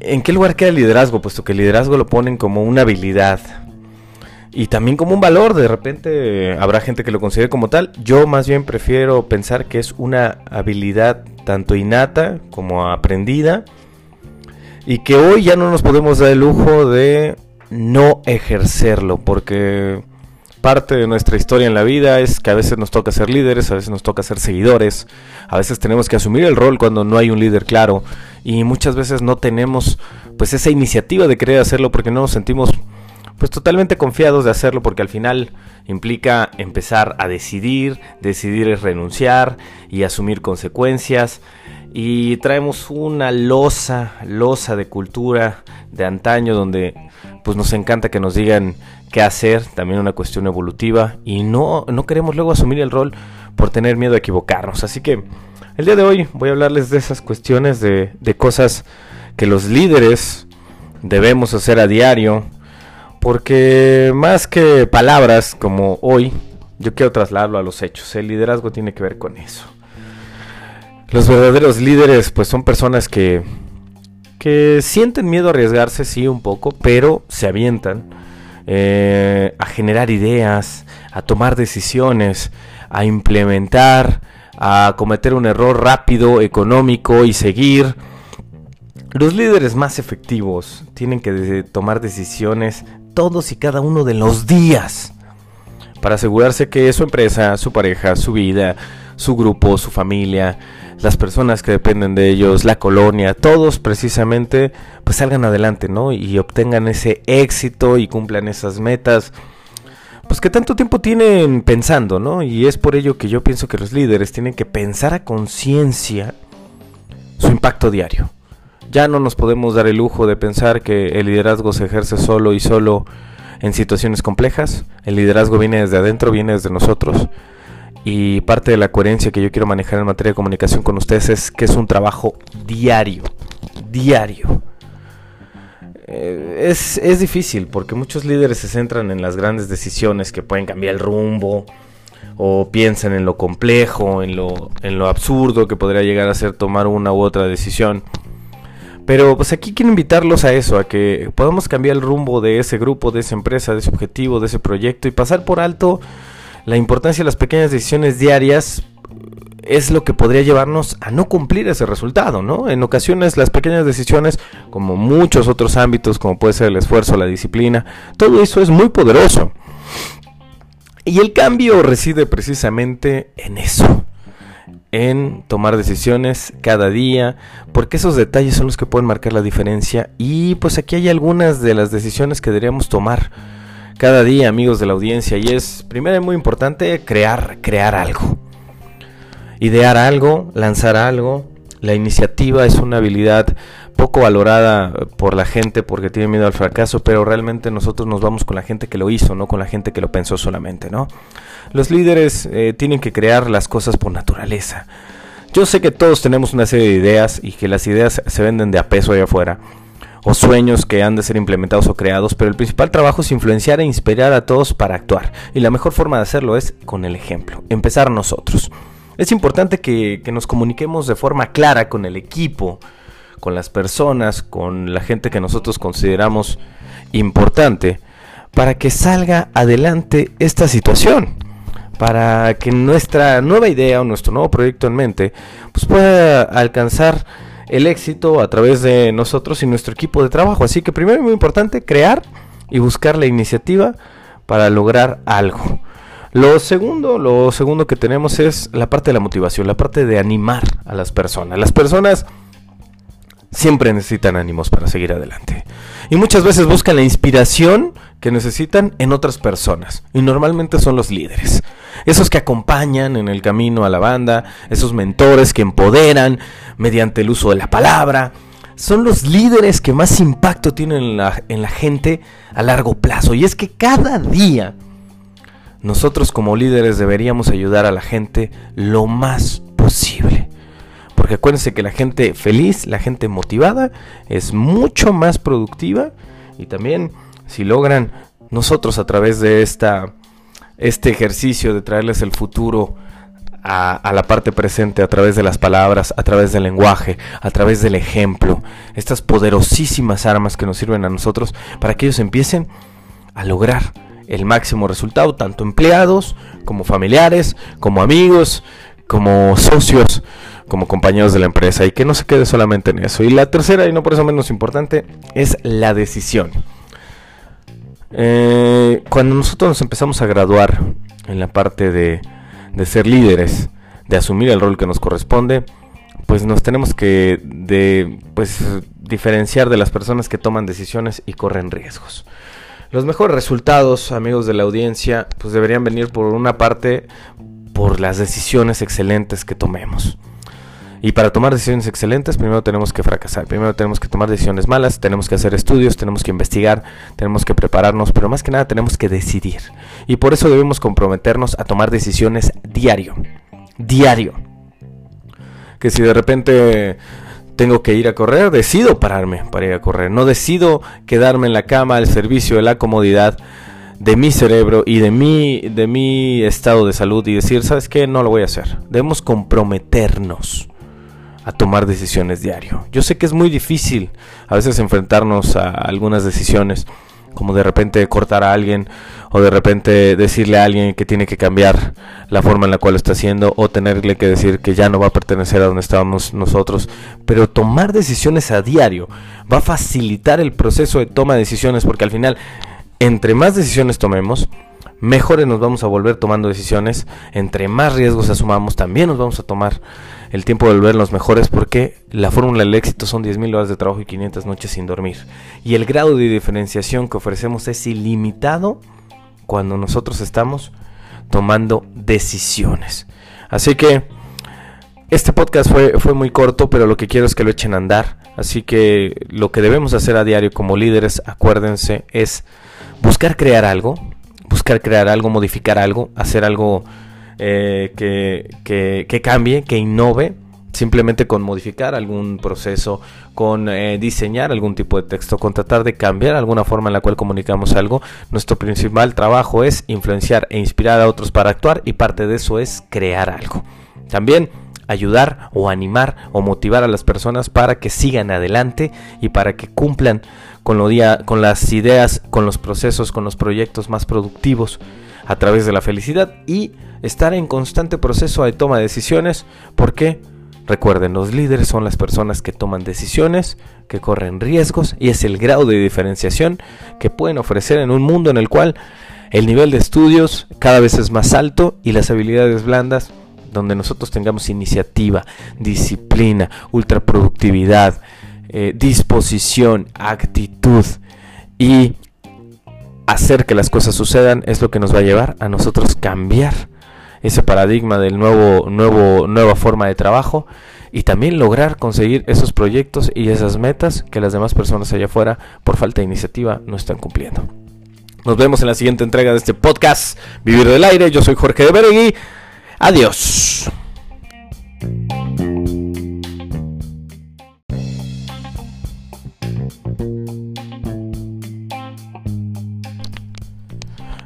¿En qué lugar queda el liderazgo? Puesto que el liderazgo lo ponen como una habilidad. Y también como un valor, de repente habrá gente que lo considere como tal. Yo más bien prefiero pensar que es una habilidad tanto innata como aprendida. Y que hoy ya no nos podemos dar el lujo de no ejercerlo. Porque parte de nuestra historia en la vida es que a veces nos toca ser líderes, a veces nos toca ser seguidores, a veces tenemos que asumir el rol cuando no hay un líder claro y muchas veces no tenemos pues esa iniciativa de querer hacerlo porque no nos sentimos pues totalmente confiados de hacerlo porque al final implica empezar a decidir, decidir es renunciar y asumir consecuencias y traemos una losa, losa de cultura de antaño donde pues nos encanta que nos digan qué hacer, también una cuestión evolutiva y no, no queremos luego asumir el rol por tener miedo a equivocarnos. Así que el día de hoy voy a hablarles de esas cuestiones de, de cosas que los líderes debemos hacer a diario, porque más que palabras como hoy, yo quiero trasladarlo a los hechos. El liderazgo tiene que ver con eso. Los verdaderos líderes pues son personas que que sienten miedo a arriesgarse, sí, un poco, pero se avientan eh, a generar ideas, a tomar decisiones, a implementar, a cometer un error rápido, económico y seguir. Los líderes más efectivos tienen que tomar decisiones todos y cada uno de los días para asegurarse que su empresa, su pareja, su vida, su grupo, su familia, las personas que dependen de ellos, la colonia, todos precisamente pues salgan adelante, ¿no? Y obtengan ese éxito y cumplan esas metas pues que tanto tiempo tienen pensando, ¿no? Y es por ello que yo pienso que los líderes tienen que pensar a conciencia su impacto diario. Ya no nos podemos dar el lujo de pensar que el liderazgo se ejerce solo y solo en situaciones complejas. El liderazgo viene desde adentro, viene desde nosotros. Y parte de la coherencia que yo quiero manejar en materia de comunicación con ustedes es que es un trabajo diario, diario. Eh, es, es, difícil porque muchos líderes se centran en las grandes decisiones que pueden cambiar el rumbo o piensan en lo complejo, en lo, en lo absurdo que podría llegar a ser tomar una u otra decisión. Pero pues aquí quiero invitarlos a eso, a que podamos cambiar el rumbo de ese grupo, de esa empresa, de ese objetivo, de ese proyecto y pasar por alto la importancia de las pequeñas decisiones diarias es lo que podría llevarnos a no cumplir ese resultado, ¿no? En ocasiones las pequeñas decisiones, como muchos otros ámbitos, como puede ser el esfuerzo, la disciplina, todo eso es muy poderoso. Y el cambio reside precisamente en eso, en tomar decisiones cada día, porque esos detalles son los que pueden marcar la diferencia. Y pues aquí hay algunas de las decisiones que deberíamos tomar cada día, amigos de la audiencia, y es, primero, muy importante crear, crear algo. Idear algo, lanzar algo. La iniciativa es una habilidad poco valorada por la gente porque tiene miedo al fracaso, pero realmente nosotros nos vamos con la gente que lo hizo, no con la gente que lo pensó solamente, ¿no? Los líderes eh, tienen que crear las cosas por naturaleza. Yo sé que todos tenemos una serie de ideas y que las ideas se venden de a peso allá afuera o sueños que han de ser implementados o creados, pero el principal trabajo es influenciar e inspirar a todos para actuar. Y la mejor forma de hacerlo es con el ejemplo, empezar nosotros. Es importante que, nos comuniquemos de forma clara con el equipo, con las personas, con la gente que nosotros consideramos importante, para que salga adelante esta situación para que nuestra nueva idea o nuestro nuevo proyecto en mente pues pueda alcanzar el éxito a través de nosotros y nuestro equipo de trabajo. Así que primero es muy importante crear y buscar la iniciativa para lograr algo. Lo segundo, lo segundo que tenemos es la parte de la motivación, la parte de animar a las personas. Las personas siempre necesitan ánimos para seguir adelante. Y muchas veces buscan la inspiración que necesitan en otras personas. Y normalmente son los líderes. Esos que acompañan en el camino a la banda, esos mentores que empoderan mediante el uso de la palabra. Son los líderes que más impacto tienen en la, en la gente a largo plazo. Y es que cada día nosotros como líderes deberíamos ayudar a la gente lo más posible. Porque acuérdense que la gente feliz, la gente motivada, es mucho más productiva. Y también si logran nosotros a través de esta este ejercicio de traerles el futuro a, la parte presente a través de las palabras, a través del lenguaje, a través del ejemplo, estas poderosísimas armas que nos sirven a nosotros para que ellos empiecen a lograr el máximo resultado, tanto empleados como familiares, como amigos, como socios, como compañeros de la empresa y que no se quede solamente en eso. Y la tercera, y no por eso menos importante, es la decisión. Eh, cuando nosotros nos empezamos a graduar en la parte de, de ser líderes, de asumir el rol que nos corresponde, pues nos tenemos que de, pues, diferenciar de las personas que toman decisiones y corren riesgos. Los mejores resultados, amigos de la audiencia, pues deberían venir por una parte por las decisiones excelentes que tomemos. Y para tomar decisiones excelentes, primero tenemos que fracasar, primero tenemos que tomar decisiones malas, tenemos que hacer estudios, tenemos que investigar, tenemos que prepararnos, pero más que nada tenemos que decidir. Y por eso debemos comprometernos a tomar decisiones diario, diario. Que si de repente tengo que ir a correr, decido pararme para ir a correr. No decido quedarme en la cama al servicio de la comodidad de mi cerebro y de mi, de mi estado de salud y decir, ¿sabes qué? No lo voy a hacer. Debemos comprometernos a tomar decisiones diario. Yo sé que es muy difícil a veces enfrentarnos a algunas decisiones como de repente cortar a alguien o de repente decirle a alguien que tiene que cambiar la forma en la cual lo está haciendo o tenerle que decir que ya no va a pertenecer a donde estábamos nosotros. Pero tomar decisiones a diario va a facilitar el proceso de toma de decisiones porque al final, entre más decisiones tomemos, mejores nos vamos a volver tomando decisiones, entre más riesgos asumamos, también nos vamos a tomar el tiempo de volver los mejores porque la fórmula del éxito son 10.000 horas de trabajo y 500 noches sin dormir. Y el grado de diferenciación que ofrecemos es ilimitado cuando nosotros estamos tomando decisiones. Así que este podcast fue, fue muy corto, pero lo que quiero es que lo echen a andar. Así que lo que debemos hacer a diario como líderes, acuérdense, es buscar crear algo, buscar crear algo, modificar algo, hacer algo eh, que, cambie, que innove, simplemente con modificar algún proceso, con eh, diseñar algún tipo de texto, con tratar de cambiar alguna forma en la cual comunicamos algo. Nuestro principal trabajo es influenciar e inspirar a otros para actuar y parte de eso es crear algo. También ayudar o animar o motivar a las personas para que sigan adelante y para que cumplan con, lo día, con las ideas, con los procesos, con los proyectos más productivos a través de la felicidad y estar en constante proceso de toma de decisiones. porque Recuerden, los líderes son las personas que toman decisiones, que corren riesgos y es el grado de diferenciación que pueden ofrecer en un mundo en el cual el nivel de estudios cada vez es más alto y las habilidades blandas donde nosotros tengamos iniciativa, disciplina, ultraproductividad, eh, disposición, actitud y hacer que las cosas sucedan es lo que nos va a llevar a nosotros cambiar ese paradigma del nuevo, nuevo, nueva forma de trabajo y también lograr conseguir esos proyectos y esas metas que las demás personas allá afuera por falta de iniciativa no están cumpliendo. Nos vemos en la siguiente entrega de este podcast Vivir del Aire. Yo soy Jorge de Beregui. Adiós.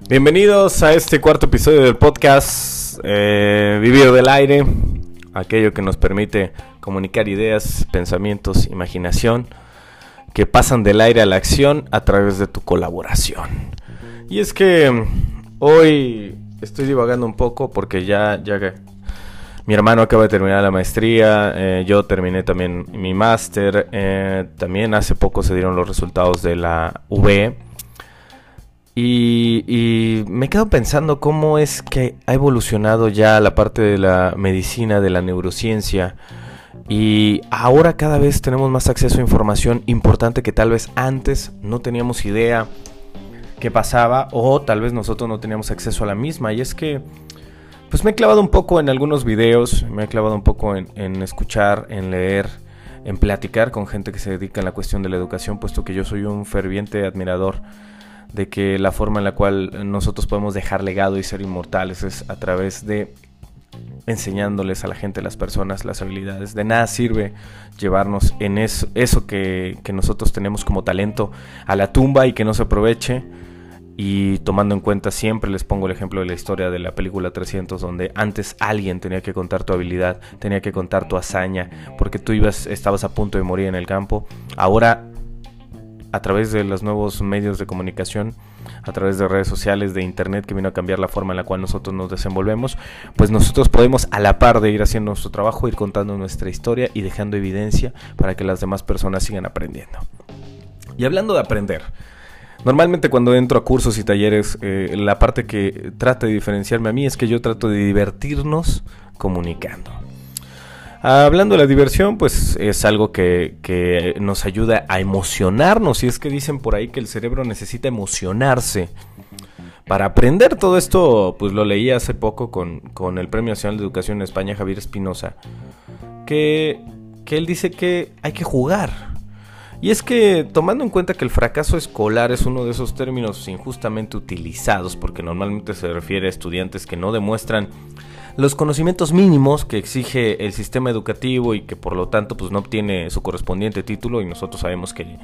Bienvenidos a este cuarto episodio del podcast eh, Vivir del Aire, aquello que nos permite comunicar ideas, pensamientos, imaginación, que pasan del aire a la acción a través de tu colaboración. Y es que mm, hoy estoy divagando un poco porque ya, ya mi hermano acaba de terminar la maestría, eh, yo terminé también mi máster, eh, también hace poco se dieron los resultados de la VE y, me quedo pensando cómo es que ha evolucionado ya la parte de la medicina, de la neurociencia. Y ahora cada vez tenemos más acceso a información importante que tal vez antes no teníamos idea que pasaba o tal vez nosotros no teníamos acceso a la misma. Y es que, pues me he clavado un poco en algunos videos, me he clavado un poco en, en escuchar, en leer, en platicar con gente que se dedica a la cuestión de la educación, puesto que yo soy un ferviente admirador de que la forma en la cual nosotros podemos dejar legado y ser inmortales es a través de enseñándoles a la gente, las personas, las habilidades. De nada sirve llevarnos en eso, eso que, que, nosotros tenemos como talento a la tumba y que no se aproveche y tomando en cuenta siempre les pongo el ejemplo de la historia de la película 300 donde antes alguien tenía que contar tu habilidad, tenía que contar tu hazaña porque tú ibas estabas a punto de morir en el campo. Ahora a través de los nuevos medios de comunicación, a través de redes sociales, de internet que vino a cambiar la forma en la cual nosotros nos desenvolvemos, pues nosotros podemos a la par de ir haciendo nuestro trabajo, ir contando nuestra historia y dejando evidencia para que las demás personas sigan aprendiendo. Y hablando de aprender, Normalmente cuando entro a cursos y talleres, eh, la parte que trata de diferenciarme a mí es que yo trato de divertirnos comunicando. Hablando de la diversión, pues es algo que, nos ayuda a emocionarnos. Y es que dicen por ahí que el cerebro necesita emocionarse. Para aprender todo esto, pues lo leí hace poco con, el Premio Nacional de Educación en España, Javier Espinosa, que, que él dice que hay que jugar. Y es que tomando en cuenta que el fracaso escolar es uno de esos términos injustamente utilizados, porque normalmente se refiere a estudiantes que no demuestran los conocimientos mínimos que exige el sistema educativo y que por lo tanto pues no obtiene su correspondiente título y nosotros sabemos que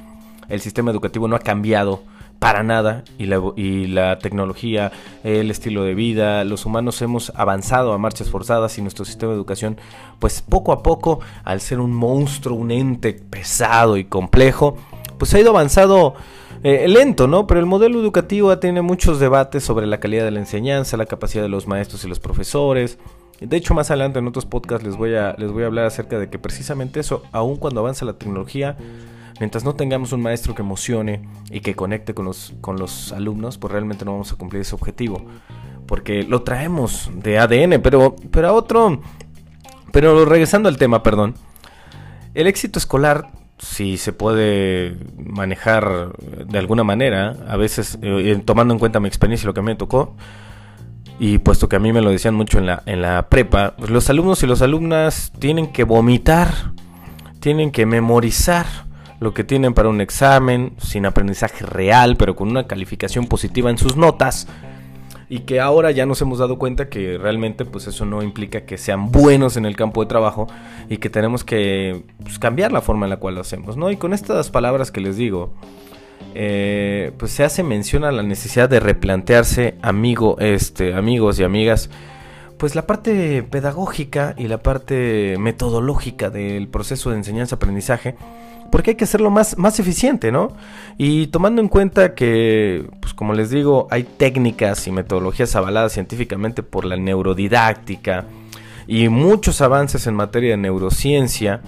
el sistema educativo no ha cambiado para nada y la, y la, tecnología, el estilo de vida, los humanos hemos avanzado a marchas forzadas y nuestro sistema de educación, pues poco a poco, al ser un monstruo, un ente pesado y complejo, pues ha ido avanzado eh, lento, ¿no? Pero el modelo educativo tiene muchos debates sobre la calidad de la enseñanza, la capacidad de los maestros y los profesores. De hecho, más adelante en otros podcasts les voy a, les voy a hablar acerca de que precisamente eso, aun cuando avanza la tecnología, mientras no tengamos un maestro que emocione y que conecte con los, con los alumnos, pues realmente no vamos a cumplir ese objetivo. Porque lo traemos de ADN, pero, pero a otro... Pero regresando al tema, perdón. El éxito escolar si se puede manejar de alguna manera, a veces eh, tomando en cuenta mi experiencia y lo que me tocó, y puesto que a mí me lo decían mucho en la, en la prepa, pues los alumnos y las alumnas tienen que vomitar, tienen que memorizar lo que tienen para un examen, sin aprendizaje real, pero con una calificación positiva en sus notas y que ahora ya nos hemos dado cuenta que realmente pues eso no implica que sean buenos en el campo de trabajo y que tenemos que pues, cambiar la forma en la cual lo hacemos, ¿no? Y con estas palabras que les digo, eh, pues se hace mención a la necesidad de replantearse, amigo, este, amigos y amigas, pues la parte pedagógica y la parte metodológica del proceso de enseñanza-aprendizaje porque hay que hacerlo más, más eficiente, ¿no? Y tomando en cuenta que, pues como les digo, hay técnicas y metodologías avaladas científicamente por la neurodidáctica y muchos avances en materia de neurociencia,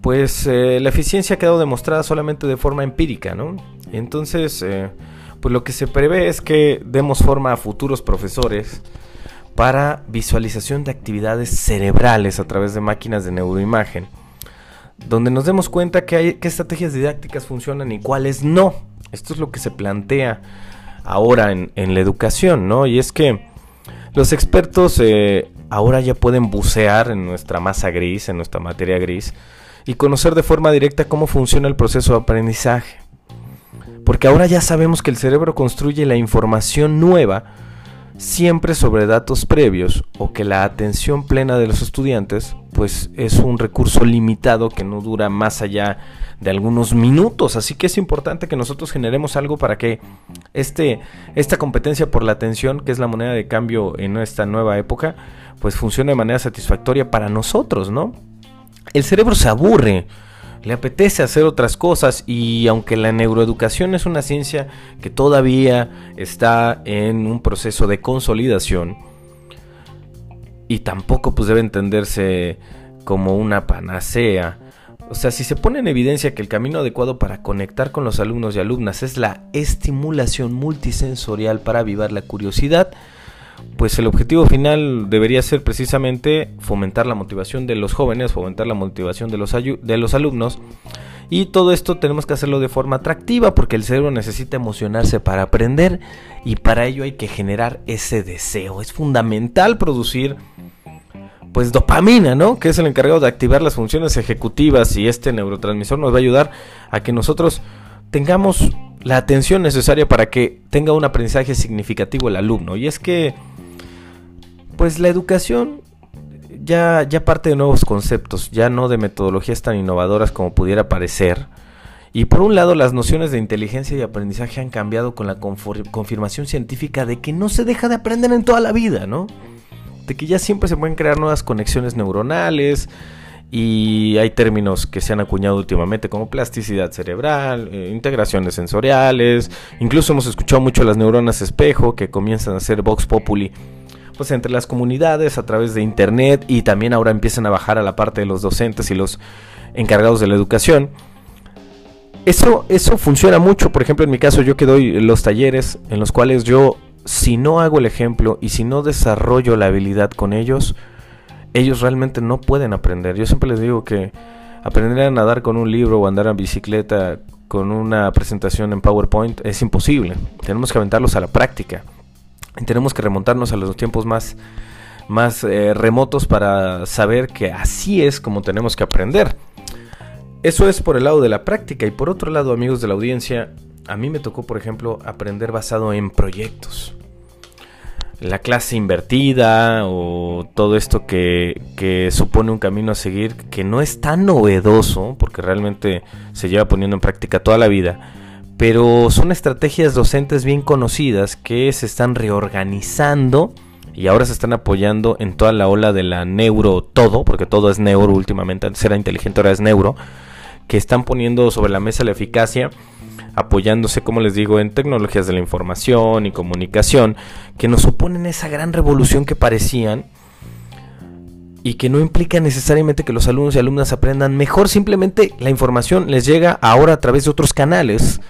pues eh, la eficiencia ha quedado demostrada solamente de forma empírica, ¿no? Entonces, eh, pues lo que se prevé es que demos forma a futuros profesores para visualización de actividades cerebrales a través de máquinas de neuroimagen donde nos demos cuenta que hay, qué estrategias didácticas funcionan y cuáles no. Esto es lo que se plantea ahora en, la educación, ¿no? Y es que los expertos eh, ahora ya pueden bucear en nuestra masa gris, en nuestra materia gris, y conocer de forma directa cómo funciona el proceso de aprendizaje. Porque ahora ya sabemos que el cerebro construye la información nueva siempre sobre datos previos o que la atención plena de los estudiantes pues es un recurso limitado que no dura más allá de algunos minutos, así que es importante que nosotros generemos algo para que este, esta competencia por la atención, que es la moneda de cambio en esta nueva época, pues funcione de manera satisfactoria para nosotros, ¿no? El cerebro se aburre le apetece hacer otras cosas y aunque la neuroeducación es una ciencia que todavía está en un proceso de consolidación y tampoco pues debe entenderse como una panacea, o sea, si se pone en evidencia que el camino adecuado para conectar con los alumnos y alumnas es la estimulación multisensorial para avivar la curiosidad, pues el objetivo final debería ser precisamente fomentar la motivación de los jóvenes, fomentar la motivación de los, de los alumnos. Y todo esto tenemos que hacerlo de forma atractiva porque el cerebro necesita emocionarse para aprender y para ello hay que generar ese deseo. Es fundamental producir pues dopamina, ¿no? Que es el encargado de activar las funciones ejecutivas y este neurotransmisor nos va a ayudar a que nosotros tengamos la atención necesaria para que tenga un aprendizaje significativo el alumno. Y es que pues la educación ya, ya parte de nuevos conceptos, ya no de metodologías tan innovadoras como pudiera parecer. Y por un lado, las nociones de inteligencia y aprendizaje han cambiado con la confirmación científica de que no se deja de aprender en toda la vida, ¿no? De que ya siempre se pueden crear nuevas conexiones neuronales y hay términos que se han acuñado últimamente como plasticidad cerebral, eh, integraciones sensoriales, incluso hemos escuchado mucho las neuronas espejo que comienzan a ser vox populi pues entre las comunidades a través de internet y también ahora empiezan a bajar a la parte de los docentes y los encargados de la educación. Eso, eso funciona mucho, por ejemplo en mi caso yo que doy los talleres en los cuales yo si no hago el ejemplo y si no desarrollo la habilidad con ellos, ellos realmente no pueden aprender. Yo siempre les digo que aprender a nadar con un libro o andar en bicicleta con una presentación en PowerPoint es imposible. Tenemos que aventarlos a la práctica tenemos que remontarnos a los tiempos más, más eh, remotos para saber que así es como tenemos que aprender. Eso es por el lado de la práctica y por otro lado, amigos de la audiencia, a mí me tocó, por ejemplo, aprender basado en proyectos. La clase invertida o todo esto que, que, supone un camino a seguir que no es tan novedoso porque realmente se lleva poniendo en práctica toda la vida pero son estrategias docentes bien conocidas que se están reorganizando y ahora se están apoyando en toda la ola de la neuro todo, porque todo es neuro últimamente, antes era inteligente, ahora es neuro, que están poniendo sobre la mesa la eficacia, apoyándose, como les digo, en tecnologías de la información y comunicación, que nos suponen esa gran revolución que parecían y que no implica necesariamente que los alumnos y alumnas aprendan mejor, simplemente la información les llega ahora a través de otros canales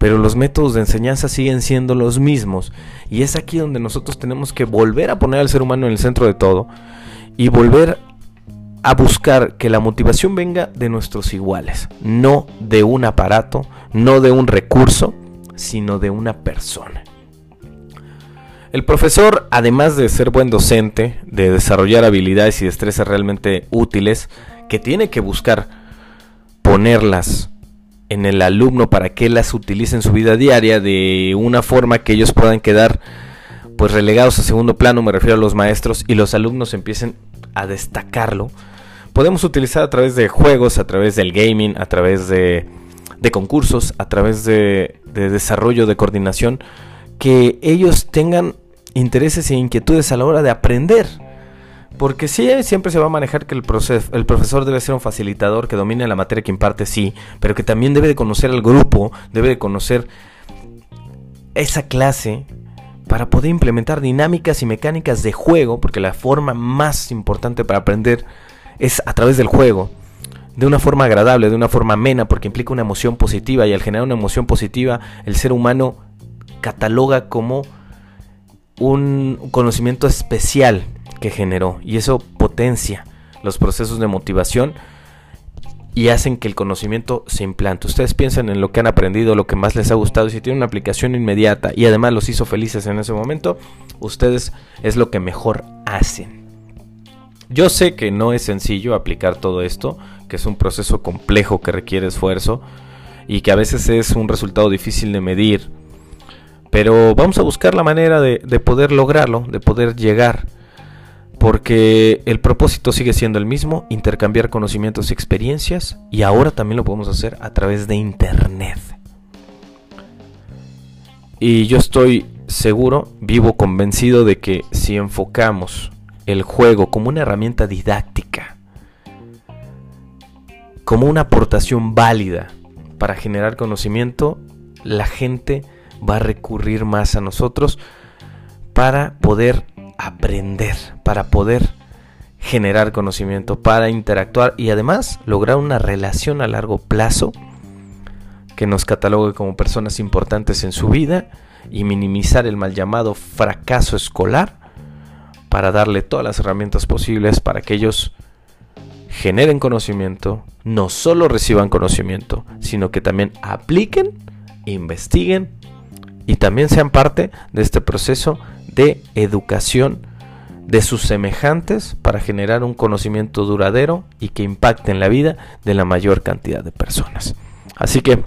pero los métodos de enseñanza siguen siendo los mismos. Y es aquí donde nosotros tenemos que volver a poner al ser humano en el centro de todo y volver a buscar que la motivación venga de nuestros iguales, no de un aparato, no de un recurso, sino de una persona. El profesor, además de ser buen docente, de desarrollar habilidades y destrezas realmente útiles, que tiene que buscar ponerlas en el alumno para que las utilice en su vida diaria de una forma que ellos puedan quedar pues relegados a segundo plano, me refiero a los maestros y los alumnos empiecen a destacarlo. Podemos utilizar a través de juegos, a través del gaming, a través de, de concursos, a través de, de desarrollo, de coordinación, que ellos tengan intereses e inquietudes a la hora de aprender porque sí, siempre se va a manejar que el, el profesor debe ser un facilitador que domine la materia que imparte, sí, pero que también debe de conocer al grupo, debe de conocer esa clase para poder implementar dinámicas y mecánicas de juego, porque la forma más importante para aprender es a través del juego, de una forma agradable, de una forma amena, porque implica una emoción positiva y al generar una emoción positiva, el ser humano cataloga como un conocimiento especial que generó y eso potencia los procesos de motivación y hacen que el conocimiento se implante. Ustedes piensan en lo que han aprendido, lo que más les ha gustado y si tienen una aplicación inmediata y además los hizo felices en ese momento, ustedes es lo que mejor hacen. Yo sé que no es sencillo aplicar todo esto, que es un proceso complejo que requiere esfuerzo y que a veces es un resultado difícil de medir, pero vamos a buscar la manera de, de poder lograrlo, de poder llegar porque el propósito sigue siendo el mismo, intercambiar conocimientos y experiencias, y ahora también lo podemos hacer a través de Internet. Y yo estoy seguro, vivo convencido de que si enfocamos el juego como una herramienta didáctica, como una aportación válida para generar conocimiento, la gente va a recurrir más a nosotros para poder aprender, para poder generar conocimiento, para interactuar y además lograr una relación a largo plazo que nos catalogue como personas importantes en su vida y minimizar el mal llamado fracaso escolar para darle todas las herramientas posibles para que ellos generen conocimiento, no solo reciban conocimiento, sino que también apliquen, investiguen y también sean parte de este proceso de educación de sus semejantes para generar un conocimiento duradero y que impacte en la vida de la mayor cantidad de personas. Así que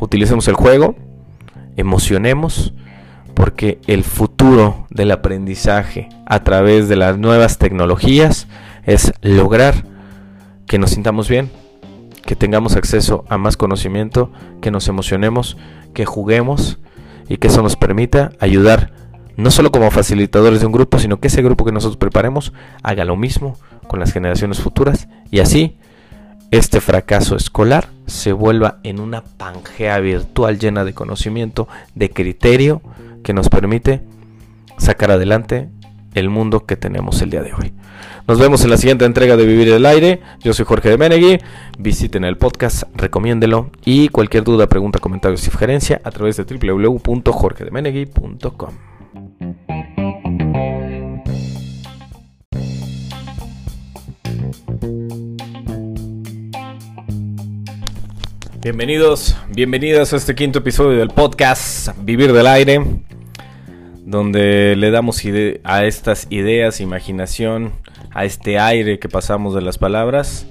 utilicemos el juego, emocionemos, porque el futuro del aprendizaje a través de las nuevas tecnologías es lograr que nos sintamos bien, que tengamos acceso a más conocimiento, que nos emocionemos, que juguemos y que eso nos permita ayudar no solo como facilitadores de un grupo, sino que ese grupo que nosotros preparemos haga lo mismo con las generaciones futuras y así este fracaso escolar se vuelva en una pangea virtual llena de conocimiento, de criterio que nos permite sacar adelante el mundo que tenemos el día de hoy. Nos vemos en la siguiente entrega de Vivir el Aire. Yo soy Jorge de Menegui. Visiten el podcast, recomiéndelo y cualquier duda, pregunta, comentario y sugerencia a través de www.jorgedemenegui.com. Bienvenidos, bienvenidas a este quinto episodio del podcast Vivir del Aire, donde le damos a estas ideas, imaginación, a este aire que pasamos de las palabras,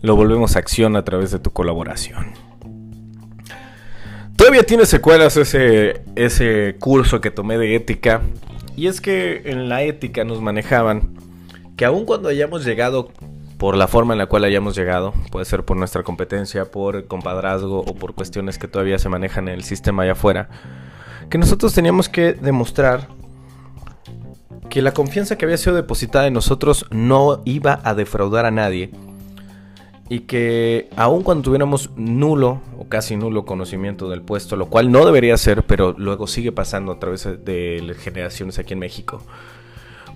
lo volvemos a acción a través de tu colaboración. Todavía tiene secuelas ese, ese curso que tomé de ética, y es que en la ética nos manejaban que aun cuando hayamos llegado por la forma en la cual hayamos llegado, puede ser por nuestra competencia, por compadrazgo o por cuestiones que todavía se manejan en el sistema allá afuera, que nosotros teníamos que demostrar que la confianza que había sido depositada en nosotros no iba a defraudar a nadie y que aun cuando tuviéramos nulo o casi nulo conocimiento del puesto, lo cual no debería ser, pero luego sigue pasando a través de generaciones aquí en México,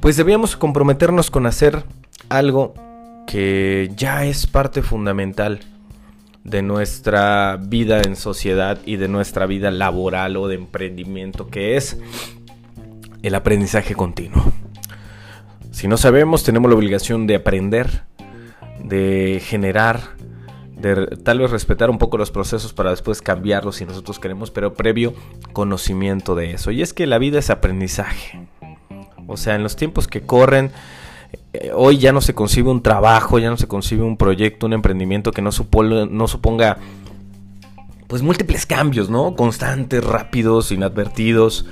pues debíamos comprometernos con hacer algo que ya es parte fundamental de nuestra vida en sociedad y de nuestra vida laboral o de emprendimiento, que es el aprendizaje continuo. Si no sabemos, tenemos la obligación de aprender, de generar, de tal vez respetar un poco los procesos para después cambiarlos si nosotros queremos, pero previo conocimiento de eso. Y es que la vida es aprendizaje. O sea, en los tiempos que corren, eh, hoy ya no se concibe un trabajo, ya no se concibe un proyecto, un emprendimiento que no, suponga, no suponga pues múltiples cambios, ¿no? Constantes, rápidos, inadvertidos.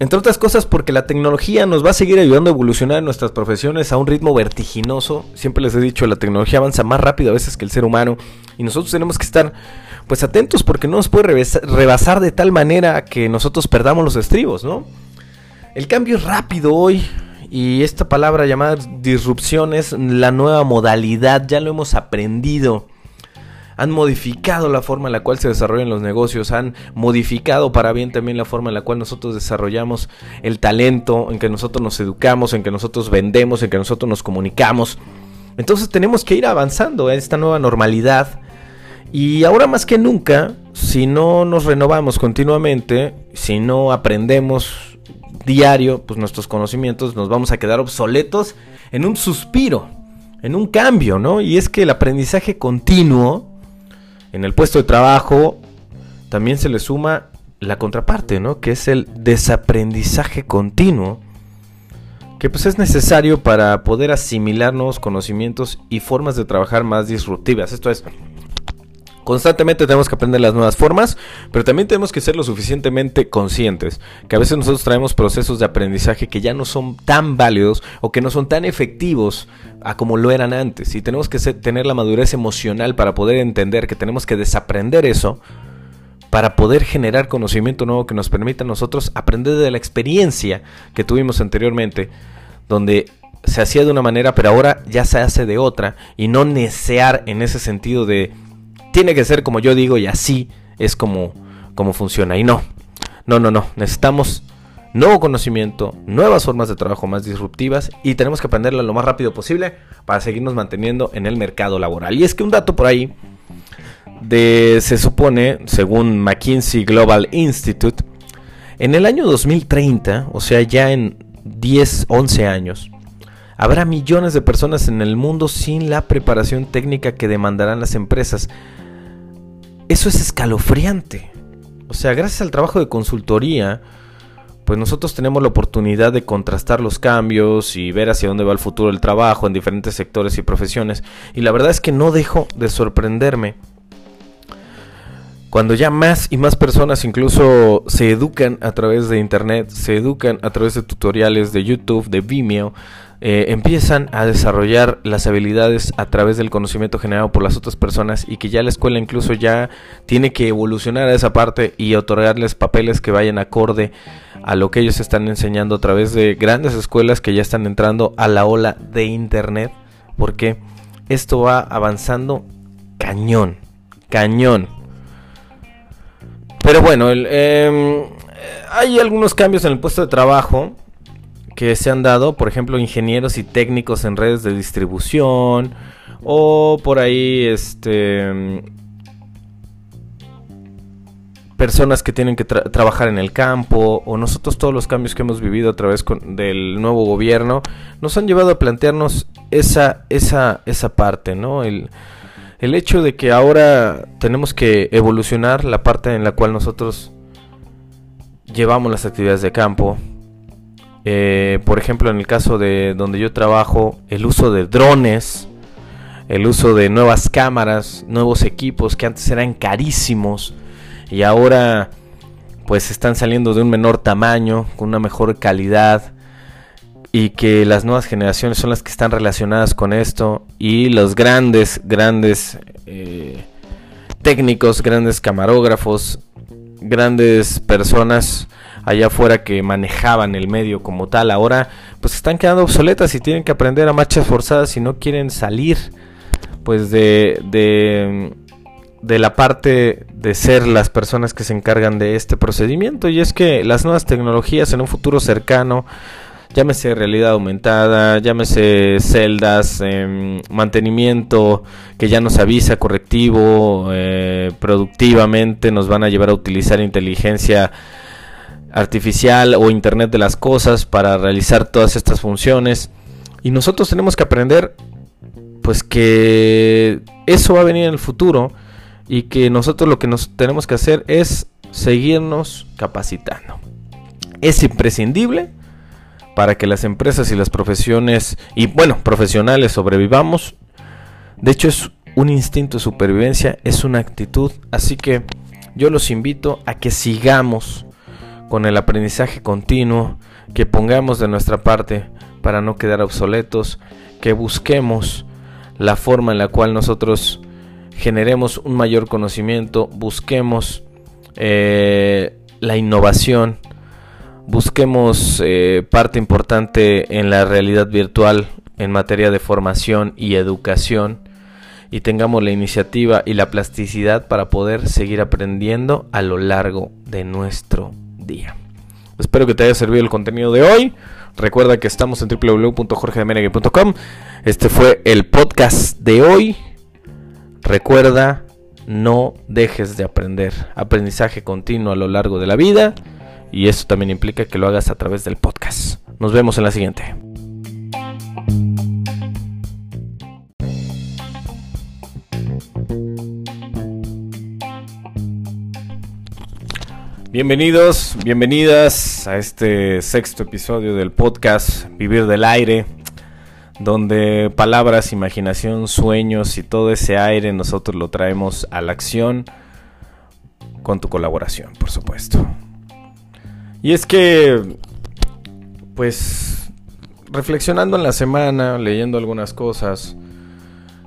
Entre otras cosas porque la tecnología nos va a seguir ayudando a evolucionar en nuestras profesiones a un ritmo vertiginoso. Siempre les he dicho, la tecnología avanza más rápido a veces que el ser humano y nosotros tenemos que estar pues atentos porque no nos puede rebasar de tal manera que nosotros perdamos los estribos, ¿no? El cambio es rápido hoy, y esta palabra llamada disrupción es la nueva modalidad, ya lo hemos aprendido. Han modificado la forma en la cual se desarrollan los negocios, han modificado para bien también la forma en la cual nosotros desarrollamos el talento, en que nosotros nos educamos, en que nosotros vendemos, en que nosotros nos comunicamos. Entonces tenemos que ir avanzando en esta nueva normalidad. Y ahora más que nunca, si no nos renovamos continuamente, si no aprendemos diario, pues nuestros conocimientos nos vamos a quedar obsoletos en un suspiro, en un cambio, ¿no? Y es que el aprendizaje continuo en el puesto de trabajo también se le suma la contraparte, ¿no? Que es el desaprendizaje continuo, que pues es necesario para poder asimilar nuevos conocimientos y formas de trabajar más disruptivas. Esto es, Constantemente tenemos que aprender las nuevas formas, pero también tenemos que ser lo suficientemente conscientes, que a veces nosotros traemos procesos de aprendizaje que ya no son tan válidos o que no son tan efectivos a como lo eran antes. Y tenemos que tener la madurez emocional para poder entender que tenemos que desaprender eso para poder generar conocimiento nuevo que nos permita a nosotros aprender de la experiencia que tuvimos anteriormente, donde se hacía de una manera, pero ahora ya se hace de otra, y no necear en ese sentido de tiene que ser como yo digo y así es como, como funciona. Y no, no, no, no. Necesitamos nuevo conocimiento, nuevas formas de trabajo más disruptivas y tenemos que aprenderla lo más rápido posible para seguirnos manteniendo en el mercado laboral. Y es que un dato por ahí de, se supone, según McKinsey Global Institute, en el año 2030, o sea, ya en 10, 11 años, habrá millones de personas en el mundo sin la preparación técnica que demandarán las empresas eso es escalofriante. O sea, gracias al trabajo de consultoría, pues nosotros tenemos la oportunidad de contrastar los cambios y ver hacia dónde va el futuro del trabajo en diferentes sectores y profesiones. Y la verdad es que no dejo de sorprenderme cuando ya más y más personas incluso se educan a través de internet, se educan a través de tutoriales de YouTube, de Vimeo, eh, empiezan a desarrollar las habilidades a través del conocimiento generado por las otras personas y que ya la escuela incluso ya tiene que evolucionar a esa parte y otorgarles papeles que vayan acorde a lo que ellos están enseñando a través de grandes escuelas que ya están entrando a la ola de internet porque esto va avanzando cañón, cañón. Pero bueno, em, hay algunos cambios en el puesto de trabajo que se han dado, por ejemplo, ingenieros y técnicos en redes de distribución o por ahí este personas que tienen que trabajar en el campo o nosotros todos los cambios que hemos vivido a través del nuevo gobierno nos han llevado a plantearnos esa esa esa parte, ¿no? El, el hecho de que ahora tenemos que evolucionar la parte en la cual nosotros llevamos las actividades de campo. Eh, por ejemplo, en el caso de donde yo trabajo, el uso de drones, el uso de nuevas cámaras, nuevos equipos que antes eran carísimos y ahora pues están saliendo de un menor tamaño, con una mejor calidad y que las nuevas generaciones son las que están relacionadas con esto y los grandes, grandes eh, técnicos, grandes camarógrafos, grandes personas allá afuera que manejaban el medio como tal, ahora pues están quedando obsoletas y tienen que aprender a marchas forzadas si no quieren salir pues de, de, de la parte de ser las personas que se encargan de este procedimiento. Y es que las nuevas tecnologías en un futuro cercano llámese realidad aumentada, llámese celdas, em, mantenimiento que ya nos avisa correctivo, eh, productivamente nos van a llevar a utilizar inteligencia artificial o internet de las cosas para realizar todas estas funciones y nosotros tenemos que aprender pues que eso va a venir en el futuro y que nosotros lo que nos tenemos que hacer es seguirnos capacitando. Es imprescindible para que las empresas y las profesiones, y bueno, profesionales sobrevivamos. De hecho es un instinto de supervivencia, es una actitud, así que yo los invito a que sigamos con el aprendizaje continuo, que pongamos de nuestra parte para no quedar obsoletos, que busquemos la forma en la cual nosotros generemos un mayor conocimiento, busquemos eh, la innovación, busquemos eh, parte importante en la realidad virtual en materia de formación y educación y tengamos la iniciativa y la plasticidad para poder seguir aprendiendo a lo largo de nuestro día. Espero que te haya servido el contenido de hoy. Recuerda que estamos en www.jorgedemenegue.com. Este fue el podcast de hoy. Recuerda, no dejes de aprender. Aprendizaje continuo a lo largo de la vida y eso también implica que lo hagas a través del podcast. Nos vemos en la siguiente. Bienvenidos, bienvenidas a este sexto episodio del podcast Vivir del Aire, donde palabras, imaginación, sueños y todo ese aire nosotros lo traemos a la acción con tu colaboración, por supuesto. Y es que, pues, reflexionando en la semana, leyendo algunas cosas,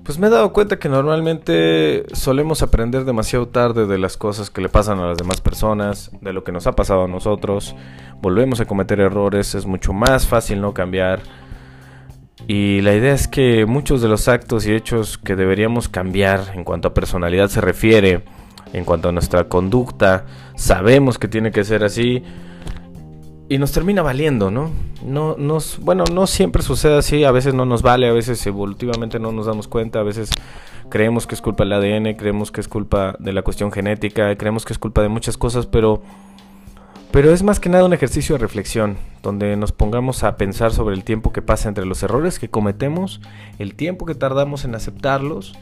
pues me he dado cuenta que normalmente solemos aprender demasiado tarde de las cosas que le pasan a las demás personas, de lo que nos ha pasado a nosotros, volvemos a cometer errores, es mucho más fácil no cambiar. Y la idea es que muchos de los actos y hechos que deberíamos cambiar en cuanto a personalidad se refiere, en cuanto a nuestra conducta, sabemos que tiene que ser así, y nos termina valiendo, ¿no? No nos, bueno, no siempre sucede así, a veces no nos vale, a veces evolutivamente no nos damos cuenta, a veces creemos que es culpa del ADN, creemos que es culpa de la cuestión genética, creemos que es culpa de muchas cosas, pero pero es más que nada un ejercicio de reflexión, donde nos pongamos a pensar sobre el tiempo que pasa entre los errores que cometemos, el tiempo que tardamos en aceptarlos,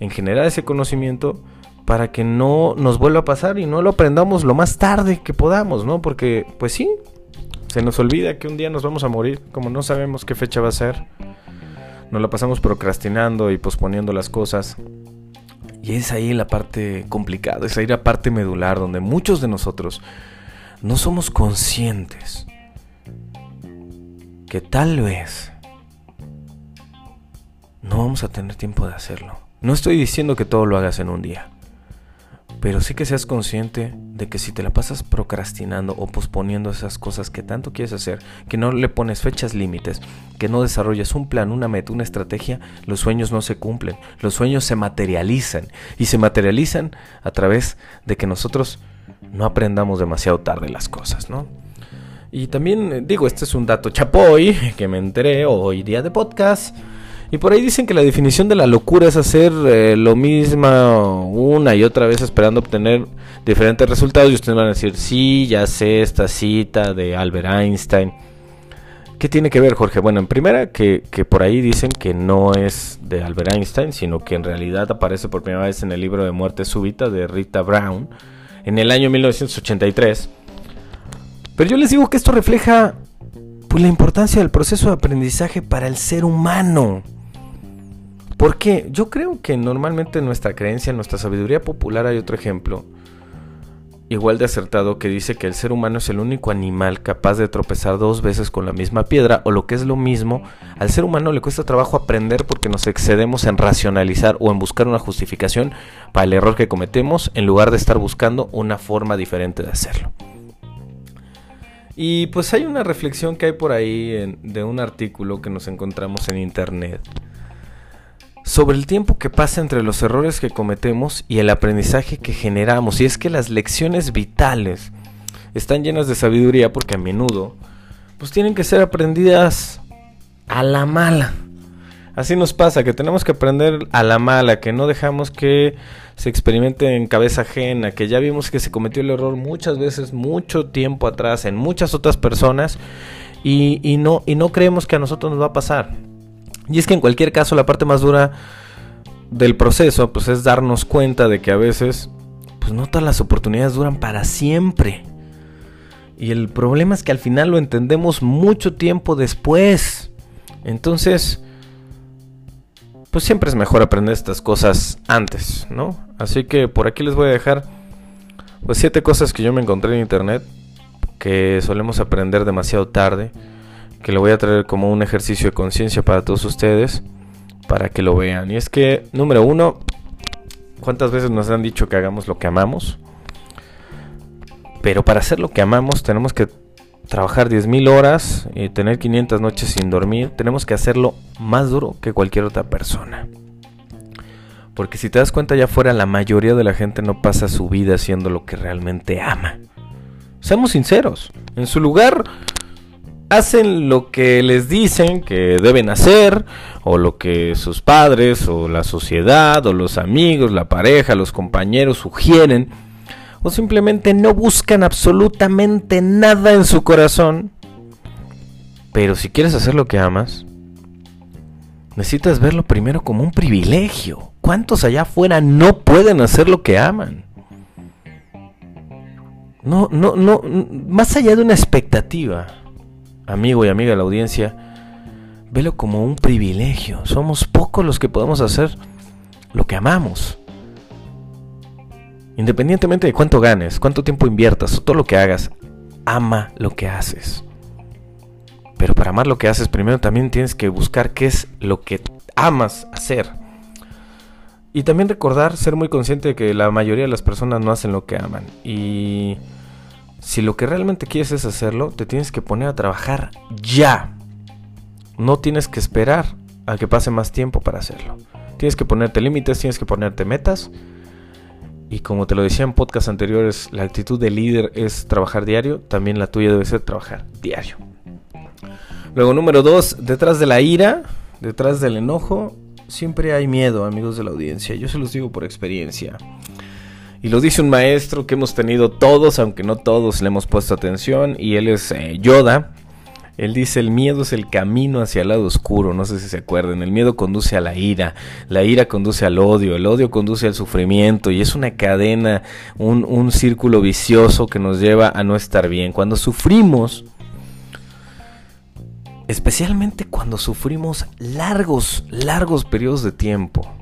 en generar ese conocimiento para que no nos vuelva a pasar y no lo aprendamos lo más tarde que podamos, ¿no? Porque pues sí, se nos olvida que un día nos vamos a morir, como no sabemos qué fecha va a ser. Nos la pasamos procrastinando y posponiendo las cosas. Y es ahí la parte complicada, es ahí la parte medular donde muchos de nosotros no somos conscientes que tal vez no vamos a tener tiempo de hacerlo. No estoy diciendo que todo lo hagas en un día, pero sí que seas consciente de que si te la pasas procrastinando o posponiendo esas cosas que tanto quieres hacer, que no le pones fechas límites, que no desarrollas un plan, una meta, una estrategia, los sueños no se cumplen, los sueños se materializan y se materializan a través de que nosotros no aprendamos demasiado tarde las cosas, ¿no? Y también digo, este es un dato chapoy que me enteré hoy día de podcast y por ahí dicen que la definición de la locura es hacer eh, lo mismo una y otra vez esperando obtener diferentes resultados. Y ustedes van a decir, sí, ya sé esta cita de Albert Einstein. ¿Qué tiene que ver, Jorge? Bueno, en primera, que, que, por ahí dicen que no es de Albert Einstein, sino que en realidad aparece por primera vez en el libro de Muerte Súbita de Rita Brown en el año 1983. Pero yo les digo que esto refleja pues, la importancia del proceso de aprendizaje para el ser humano. Porque yo creo que normalmente en nuestra creencia, en nuestra sabiduría popular hay otro ejemplo, igual de acertado, que dice que el ser humano es el único animal capaz de tropezar dos veces con la misma piedra, o lo que es lo mismo, al ser humano le cuesta trabajo aprender porque nos excedemos en racionalizar o en buscar una justificación para el error que cometemos, en lugar de estar buscando una forma diferente de hacerlo. Y pues hay una reflexión que hay por ahí de un artículo que nos encontramos en internet sobre el tiempo que pasa entre los errores que cometemos y el aprendizaje que generamos. Y es que las lecciones vitales están llenas de sabiduría porque a menudo pues tienen que ser aprendidas a la mala. Así nos pasa, que tenemos que aprender a la mala, que no dejamos que se experimente en cabeza ajena, que ya vimos que se cometió el error muchas veces, mucho tiempo atrás, en muchas otras personas, y, y no, y no creemos que a nosotros nos va a pasar. Y es que en cualquier caso la parte más dura del proceso pues es darnos cuenta de que a veces pues no todas las oportunidades duran para siempre. Y el problema es que al final lo entendemos mucho tiempo después. Entonces, pues siempre es mejor aprender estas cosas antes, ¿no? Así que por aquí les voy a dejar pues siete cosas que yo me encontré en internet que solemos aprender demasiado tarde que lo voy a traer como un ejercicio de conciencia para todos ustedes, para que lo vean. Y es que, número uno, ¿cuántas veces nos han dicho que hagamos lo que amamos? Pero para hacer lo que amamos tenemos que trabajar 10.000 horas y tener 500 noches sin dormir. Tenemos que hacerlo más duro que cualquier otra persona. Porque si te das cuenta allá afuera, la mayoría de la gente no pasa su vida haciendo lo que realmente ama. Seamos sinceros. En su lugar hacen lo que les dicen que deben hacer, o lo que sus padres, o la sociedad, o los amigos, la pareja, los compañeros sugieren, o simplemente no buscan absolutamente nada en su corazón. Pero si quieres hacer lo que amas, necesitas verlo primero como un privilegio. ¿Cuántos allá afuera no pueden hacer lo que aman? No, no, no, más allá de una expectativa amigo y amiga de la audiencia, velo como un privilegio. Somos pocos los que podemos hacer lo que amamos. Independientemente de cuánto ganes, cuánto tiempo inviertas o todo lo que hagas, ama lo que haces. Pero para amar lo que haces, primero también tienes que buscar qué es lo que amas hacer. Y también recordar, ser muy consciente de que la mayoría de las personas no hacen lo que aman. Y si lo que realmente quieres es hacerlo, te tienes que poner a trabajar ya. No tienes que esperar a que pase más tiempo para hacerlo. Tienes que ponerte límites, tienes que ponerte metas. Y como te lo decía en podcast anteriores, la actitud de líder es trabajar diario, también la tuya debe ser trabajar diario. Luego, número dos, detrás de la ira, detrás del enojo, siempre hay miedo, amigos de la audiencia. Yo se los digo por experiencia. Y lo dice un maestro que hemos tenido todos, aunque no todos le hemos puesto atención, y él es eh, Yoda. Él dice, el miedo es el camino hacia el lado oscuro, no sé si se acuerdan, el miedo conduce a la ira, la ira conduce al odio, el odio conduce al sufrimiento y es una cadena, un, un círculo vicioso que nos lleva a no estar bien. Cuando sufrimos, especialmente cuando sufrimos largos, largos periodos de tiempo,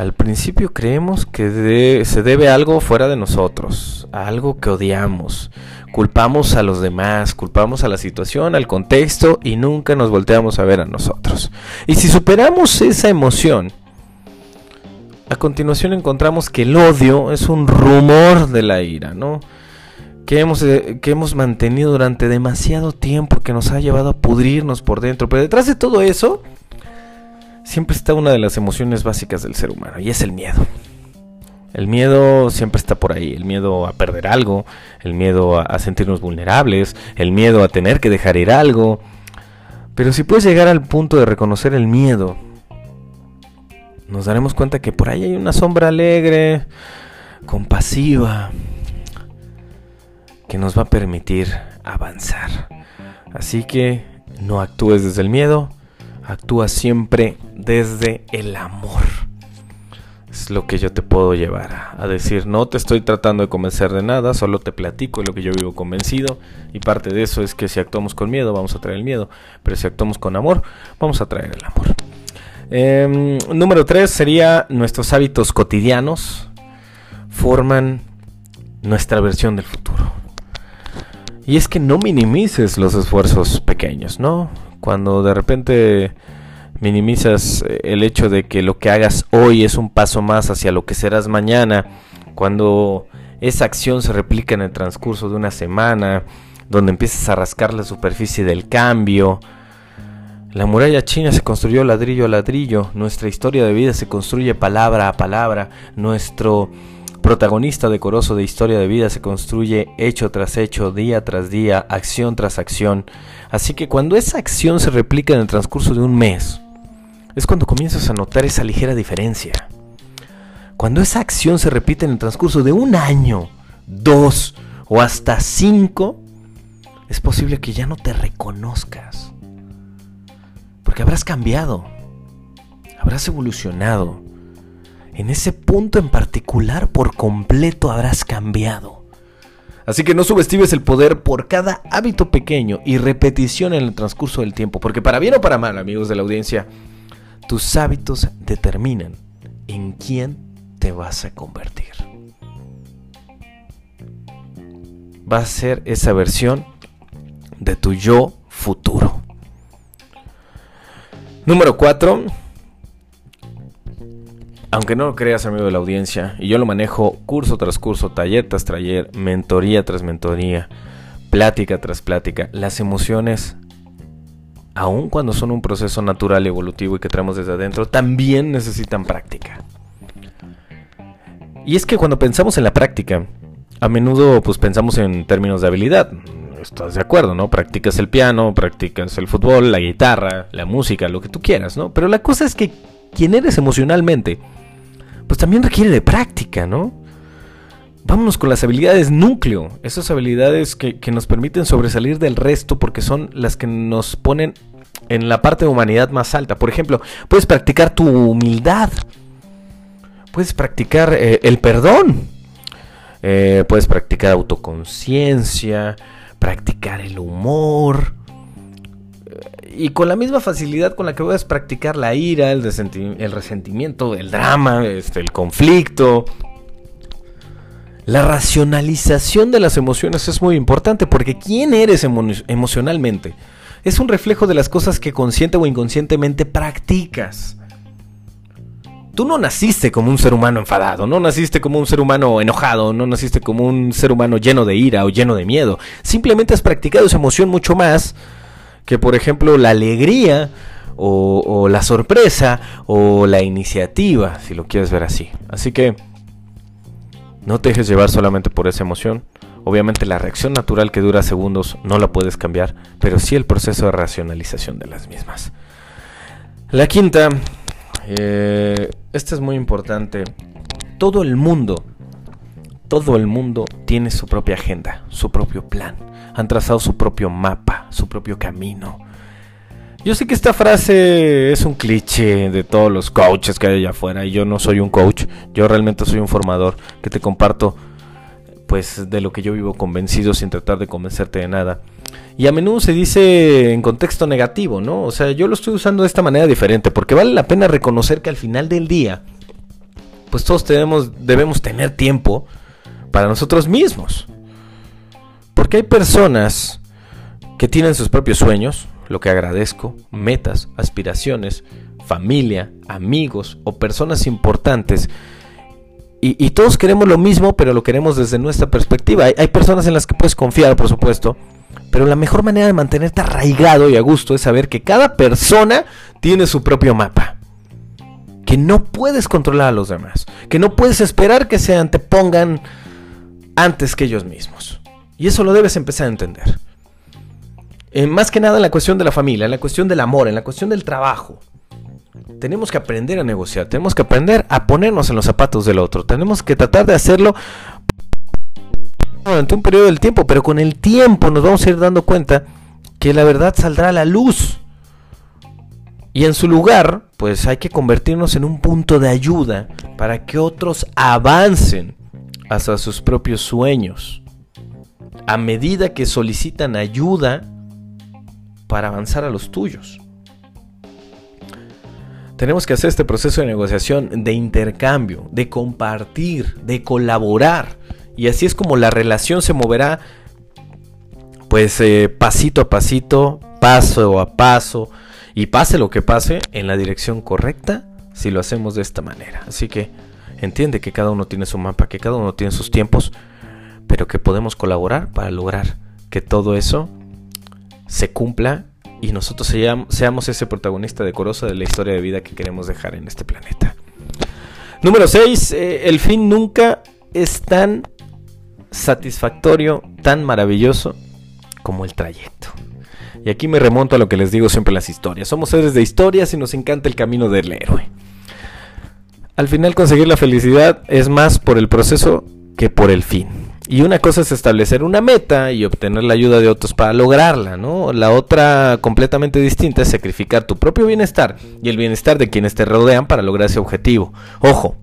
Al principio creemos que se debe a algo fuera de nosotros, a algo que odiamos. Culpamos a los demás, culpamos a la situación, al contexto y nunca nos volteamos a ver a nosotros. Y si superamos esa emoción, a continuación encontramos que el odio es un rumor de la ira, ¿no? Que hemos, eh, que hemos mantenido durante demasiado tiempo, que nos ha llevado a pudrirnos por dentro. Pero detrás de todo eso, siempre está una de las emociones básicas del ser humano y es el miedo. El miedo siempre está por ahí, el miedo a perder algo, el miedo a, sentirnos vulnerables, el miedo a tener que dejar ir algo. Pero si puedes llegar al punto de reconocer el miedo, nos daremos cuenta que por ahí hay una sombra alegre, compasiva, que nos va a permitir avanzar. Así que no actúes desde el miedo, actúa siempre desde el amor. Es lo que yo te puedo llevar a, decir, no te estoy tratando de convencer de nada, solo te platico lo que yo vivo convencido y parte de eso es que si actuamos con miedo vamos a traer el miedo, pero si actuamos con amor vamos a traer el amor. Em, número 3 sería nuestros hábitos cotidianos forman nuestra versión del futuro. Y es que no minimices los esfuerzos pequeños, ¿no? Cuando de repente minimizas eh, el hecho de que lo que hagas hoy es un paso más hacia lo que serás mañana, cuando esa acción se replica en el transcurso de una semana, donde empiezas a rascar la superficie del cambio. La muralla china se construyó ladrillo a ladrillo, nuestra historia de vida se construye palabra a palabra, nuestro protagonista decoroso de historia de vida se construye hecho tras hecho, día tras día, acción tras acción. Así que cuando esa acción se replica en el transcurso de un mes, es cuando comienzas a notar esa ligera diferencia. Cuando esa acción se repite en el transcurso de un año, dos o hasta cinco, es posible que ya no te reconozcas. Porque habrás cambiado, habrás evolucionado. En ese punto en particular por completo habrás cambiado. Así que no subestimes el poder por cada hábito pequeño y repetición en el transcurso del tiempo, porque para bien o para mal, amigos de la audiencia, tus hábitos determinan en quién te vas a convertir. Va a ser esa versión de tu yo futuro. Número 4. Aunque no lo creas, amigo de la audiencia, y yo lo manejo curso tras curso, taller tras taller, mentoría tras mentoría, plática tras plática, las emociones aun cuando son un proceso natural evolutivo y que traemos desde adentro, también necesitan práctica. Y es que cuando pensamos en la práctica, a menudo pues pensamos en términos de habilidad. Estás de acuerdo, ¿no? Practicas el piano, practicas el fútbol, la guitarra, la música, lo que tú quieras, ¿no? Pero la cosa es que quien eres emocionalmente, pues también requiere de práctica, ¿no? Vámonos con las habilidades núcleo, esas habilidades que, que, nos permiten sobresalir del resto porque son las que nos ponen en la parte de humanidad más alta. Por ejemplo, puedes practicar tu humildad, puedes practicar eh, el perdón, eh, puedes practicar autoconciencia, practicar el humor. Y con la misma facilidad con la que puedes practicar la ira, el, el resentimiento, el drama, este, el conflicto, la racionalización de las emociones es muy importante porque ¿quién eres emocionalmente? es un reflejo de las cosas que consciente o inconscientemente practicas. Tú no naciste como un ser humano enfadado, no naciste como un ser humano enojado, no naciste como un ser humano lleno de ira o lleno de miedo. Simplemente has practicado esa emoción mucho más que, por ejemplo, la alegría o, la sorpresa o la iniciativa, si lo quieres ver así. Así que no te dejes llevar solamente por esa emoción. Obviamente la reacción natural que dura segundos no la puedes cambiar, pero sí el proceso de racionalización de las mismas. La quinta, eh, esta es muy importante. Todo el mundo, todo el mundo tiene su propia agenda, su propio plan. Han trazado su propio mapa, su propio camino. Yo sé que esta frase es un cliché de todos los coaches que hay allá afuera y yo no soy un coach, yo realmente soy un formador que te comparto pues de lo que yo vivo convencido sin tratar de convencerte de nada. Y a menudo se dice en contexto negativo, ¿no? O sea, yo lo estoy usando de esta manera diferente porque vale la pena reconocer que al final del día pues todos tenemos, debemos tener tiempo para nosotros mismos. Porque hay personas que tienen sus propios sueños, lo que agradezco, metas, aspiraciones, familia, amigos o personas importantes. Y, todos queremos lo mismo, pero lo queremos desde nuestra perspectiva. Hay, hay, personas en las que puedes confiar, por supuesto, pero la mejor manera de mantenerte arraigado y a gusto es saber que cada persona tiene su propio mapa. Que no puedes controlar a los demás. Que no puedes esperar que se antepongan antes que ellos mismos. Y eso lo debes empezar a entender. Eh, más que nada en la cuestión de la familia, en la cuestión del amor, en la cuestión del trabajo. Tenemos que aprender a negociar, tenemos que aprender a ponernos en los zapatos del otro, tenemos que tratar de hacerlo durante un periodo del tiempo, pero con el tiempo nos vamos a ir dando cuenta que la verdad saldrá a la luz. Y en su lugar, pues hay que convertirnos en un punto de ayuda para que otros avancen hacia sus propios sueños. A medida que solicitan ayuda para avanzar a los tuyos. Tenemos que hacer este proceso de negociación, de intercambio, de compartir, de colaborar. Y así es como la relación se moverá, pues eh, pasito a pasito, paso a paso, y pase lo que pase, en la dirección correcta si lo hacemos de esta manera. Así que entiende que cada uno tiene su mapa, que cada uno tiene sus tiempos, pero que podemos colaborar para lograr que todo eso se cumpla y nosotros seamos ese protagonista decoroso de la historia de vida que queremos dejar en este planeta. Número 6. Eh, el fin nunca es tan satisfactorio, tan maravilloso como el trayecto. Y aquí me remonto a lo que les digo siempre las historias. Somos seres de historias y nos encanta el camino del héroe. Al final conseguir la felicidad es más por el proceso que por el fin. Y una cosa es establecer una meta y obtener la ayuda de otros para lograrla, ¿no? La otra completamente distinta es sacrificar tu propio bienestar y el bienestar de quienes te rodean para lograr ese objetivo. Ojo,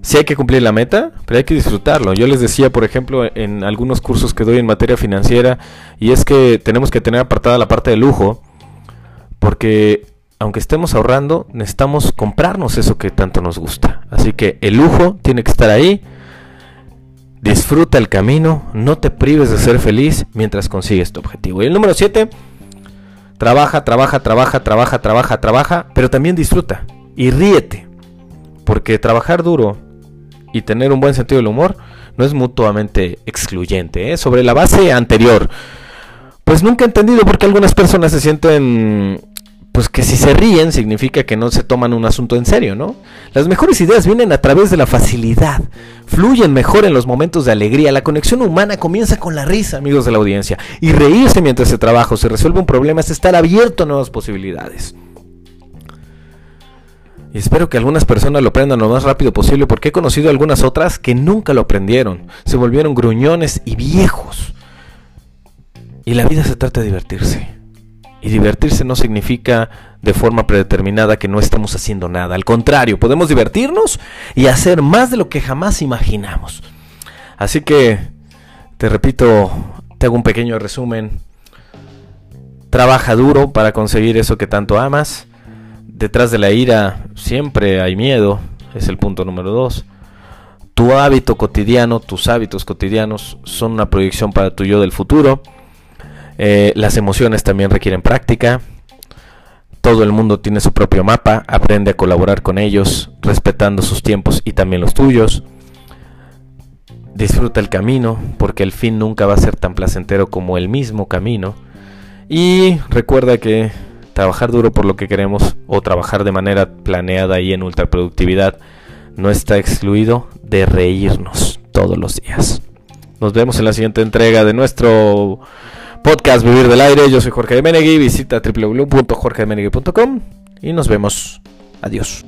sí hay que cumplir la meta, pero hay que disfrutarlo. Yo les decía, por ejemplo, en algunos cursos que doy en materia financiera, y es que tenemos que tener apartada la parte de lujo, porque aunque estemos ahorrando, necesitamos comprarnos eso que tanto nos gusta. Así que el lujo tiene que estar ahí. Disfruta el camino, no te prives de ser feliz mientras consigues tu objetivo. Y el número 7, trabaja, trabaja, trabaja, trabaja, trabaja, trabaja, pero también disfruta y ríete. Porque trabajar duro y tener un buen sentido del humor no es mutuamente excluyente. ¿eh? Sobre la base anterior, pues nunca he entendido por qué algunas personas se sienten, pues que si se ríen significa que no se toman un asunto en serio, ¿no? Las mejores ideas vienen a través de la facilidad, fluyen mejor en los momentos de alegría. La conexión humana comienza con la risa, amigos de la audiencia, y reírse mientras se trabaja o se resuelve un problema es estar abierto a nuevas posibilidades. Y espero que algunas personas lo aprendan lo más rápido posible porque he conocido algunas otras que nunca lo aprendieron. Se volvieron gruñones y viejos. Y la vida se trata de divertirse. Y divertirse no significa de forma predeterminada que no estamos haciendo nada. Al contrario, podemos divertirnos y hacer más de lo que jamás imaginamos. Así que, te repito, te hago un pequeño resumen. Trabaja duro para conseguir eso que tanto amas detrás de la ira siempre hay miedo, es el punto número dos. Tu hábito cotidiano, tus hábitos cotidianos son una proyección para tu yo del futuro. Eh, las emociones también requieren práctica. Todo el mundo tiene su propio mapa, aprende a colaborar con ellos, respetando sus tiempos y también los tuyos. Disfruta el camino, porque el fin nunca va a ser tan placentero como el mismo camino. Y recuerda que trabajar duro por lo que queremos o trabajar de manera planeada y en ultraproductividad no está excluido de reírnos todos los días. Nos vemos en la siguiente entrega de nuestro podcast Vivir del Aire. Yo soy Jorge de Menegui. Visita www.jorgedemenegui.com y nos vemos. Adiós.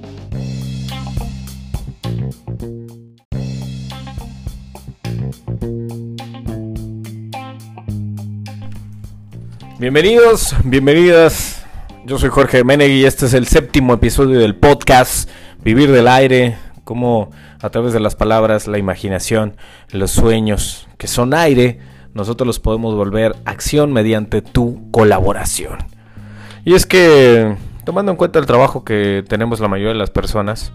Bienvenidos, bienvenidas yo soy Jorge Menegui y este es el séptimo episodio del podcast Vivir del Aire, como a través de las palabras, la imaginación, los sueños, que son aire, nosotros los podemos volver acción mediante tu colaboración. Y es que, tomando en cuenta el trabajo que tenemos la mayoría de las personas,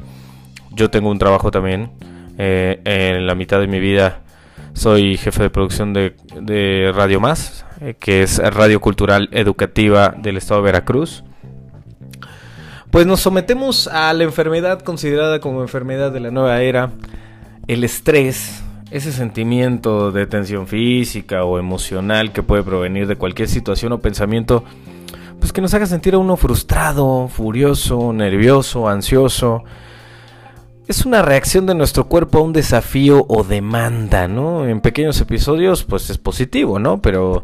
yo tengo un trabajo también. Eh, en la mitad de mi vida soy jefe de producción de, Radio Más, eh, que es Radio Cultural Educativa del Estado de Veracruz. Pues nos sometemos a la enfermedad considerada como enfermedad de la nueva era, el estrés, ese sentimiento de tensión física o emocional que puede provenir de cualquier situación o pensamiento, pues que nos haga sentir a uno frustrado, furioso, nervioso, ansioso. Es una reacción de nuestro cuerpo a un desafío o demanda, ¿no? En pequeños episodios, pues es positivo, ¿no? Pero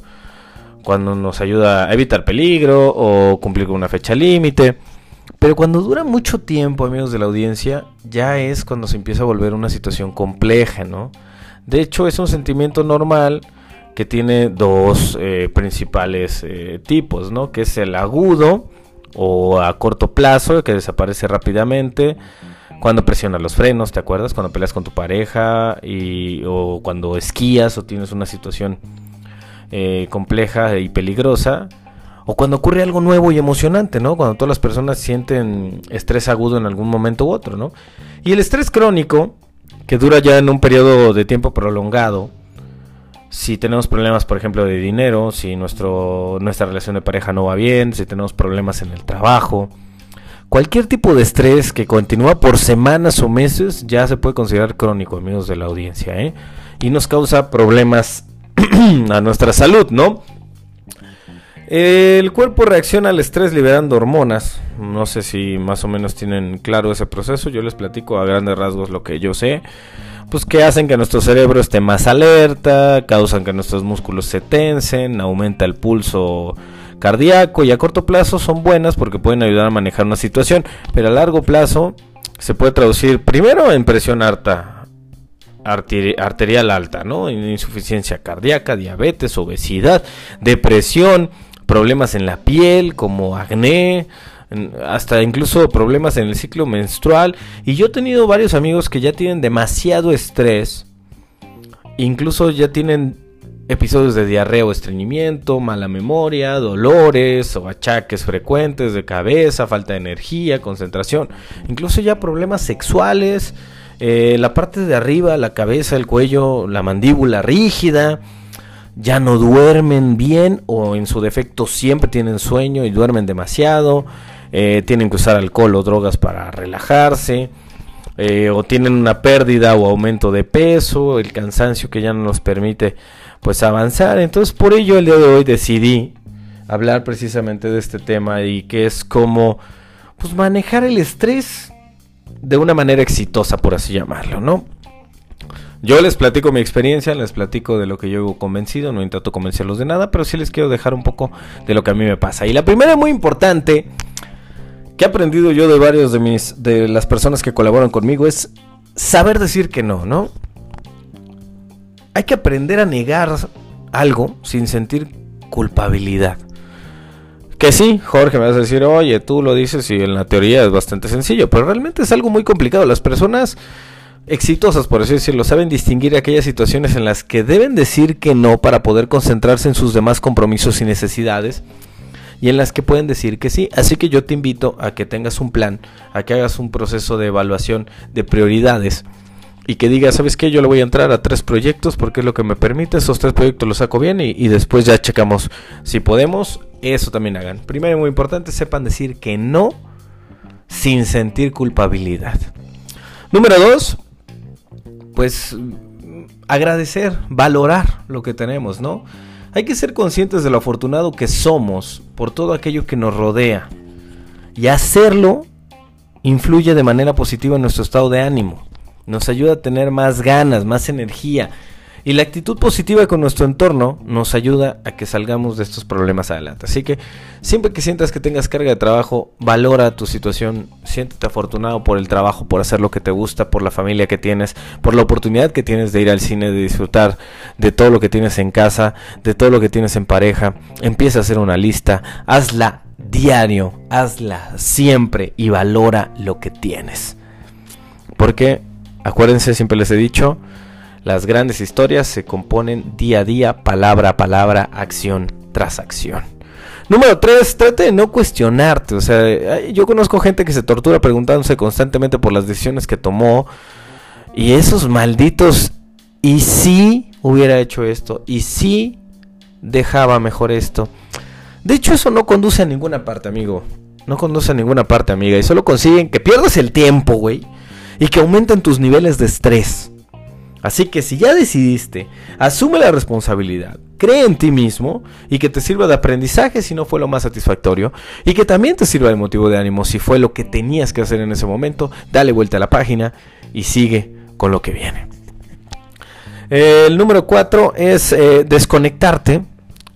cuando nos ayuda a evitar peligro o cumplir con una fecha límite. Pero cuando dura mucho tiempo, amigos de la audiencia, ya es cuando se empieza a volver una situación compleja, ¿no? De hecho, es un sentimiento normal que tiene dos eh, principales eh, tipos, ¿no? Que es el agudo o a corto plazo, que desaparece rápidamente. Cuando presionas los frenos, ¿te acuerdas? Cuando peleas con tu pareja y, o cuando esquías o tienes una situación eh, compleja y peligrosa. O cuando ocurre algo nuevo y emocionante, ¿no? Cuando todas las personas sienten estrés agudo en algún momento u otro, ¿no? Y el estrés crónico que dura ya en un periodo de tiempo prolongado, si tenemos problemas, por ejemplo, de dinero, si nuestro, nuestra relación de pareja no va bien, si tenemos problemas en el trabajo, cualquier tipo de estrés que continúa por semanas o meses ya se puede considerar crónico, amigos de la audiencia, ¿eh? y nos causa problemas [clears throat] a nuestra salud, ¿no? El cuerpo reacciona al estrés liberando hormonas. No sé si más o menos tienen claro ese proceso. Yo les platico a grandes rasgos lo que yo sé. Pues que hacen que nuestro cerebro esté más alerta, causan que nuestros músculos se tensen, aumenta el pulso cardíaco y a corto plazo son buenas porque pueden ayudar a manejar una situación, pero a largo plazo se puede traducir primero en presión alta, arterial alta, ¿no? Insuficiencia cardíaca, diabetes, obesidad, depresión, problemas en la piel como acné, hasta incluso problemas en el ciclo menstrual. Y yo he tenido varios amigos que ya tienen demasiado estrés, incluso ya tienen episodios de diarrea o estreñimiento, mala memoria, dolores o achaques frecuentes de cabeza, falta de energía, concentración, incluso ya problemas sexuales, eh, la parte de arriba, la cabeza, el cuello, la mandíbula rígida, ya no duermen bien o en su defecto siempre tienen sueño y duermen demasiado, eh, tienen que usar alcohol o drogas para relajarse, eh, o tienen una pérdida o aumento de peso, el cansancio que ya no nos permite pues avanzar. Entonces por ello el día de hoy decidí hablar precisamente de este tema y que es como pues manejar el estrés de una manera exitosa por así llamarlo, ¿no? Yo les platico mi experiencia, les platico de lo que yo he convencido, no intento convencerlos de nada, pero sí les quiero dejar un poco de lo que a mí me pasa. Y la primera muy importante que he aprendido yo de varios de mis de las personas que colaboran conmigo es saber decir que no, ¿no? Hay que aprender a negar algo sin sentir culpabilidad. Que sí, Jorge, me vas a decir, oye, tú lo dices y en la teoría es bastante sencillo, pero realmente es algo muy complicado. Las personas exitosas, por así decirlo, saben distinguir aquellas situaciones en las que deben decir que no para poder concentrarse en sus demás compromisos y necesidades y en las que pueden decir que sí. Así que yo te invito a que tengas un plan, a que hagas un proceso de evaluación de prioridades y que digas, ¿sabes qué? Yo le voy a entrar a tres proyectos porque es lo que me permite, esos tres proyectos los saco bien y, después ya checamos si podemos, eso también hagan. Primero y muy importante, sepan decir que no sin sentir culpabilidad. Número dos, pues agradecer, valorar lo que tenemos, ¿no? Hay que ser conscientes de lo afortunado que somos por todo aquello que nos rodea. Y hacerlo influye de manera positiva en nuestro estado de ánimo. Nos ayuda a tener más ganas, más energía, y la actitud positiva con nuestro entorno nos ayuda a que salgamos de estos problemas adelante. Así que siempre que sientas que tengas carga de trabajo, valora tu situación, siéntete afortunado por el trabajo, por hacer lo que te gusta, por la familia que tienes, por la oportunidad que tienes de ir al cine, de disfrutar de todo lo que tienes en casa, de todo lo que tienes en pareja. Empieza a hacer una lista, hazla diario, hazla siempre y valora lo que tienes. Porque, acuérdense, siempre les he dicho, las grandes historias se componen día a día, palabra a palabra, acción tras acción. Número 3, trate de no cuestionarte. O sea, yo conozco gente que se tortura preguntándose constantemente por las decisiones que tomó. Y esos malditos, y si hubiera hecho esto, y si dejaba mejor esto. De hecho, eso no conduce a ninguna parte, amigo. No conduce a ninguna parte, amiga. Y solo consiguen que pierdas el tiempo, güey. Y que aumenten tus niveles de estrés. Así que si ya decidiste, asume la responsabilidad, cree en ti mismo y que te sirva de aprendizaje si no fue lo más satisfactorio y que también te sirva de motivo de ánimo si fue lo que tenías que hacer en ese momento, dale vuelta a la página y sigue con lo que viene. El número 4 es eh, desconectarte.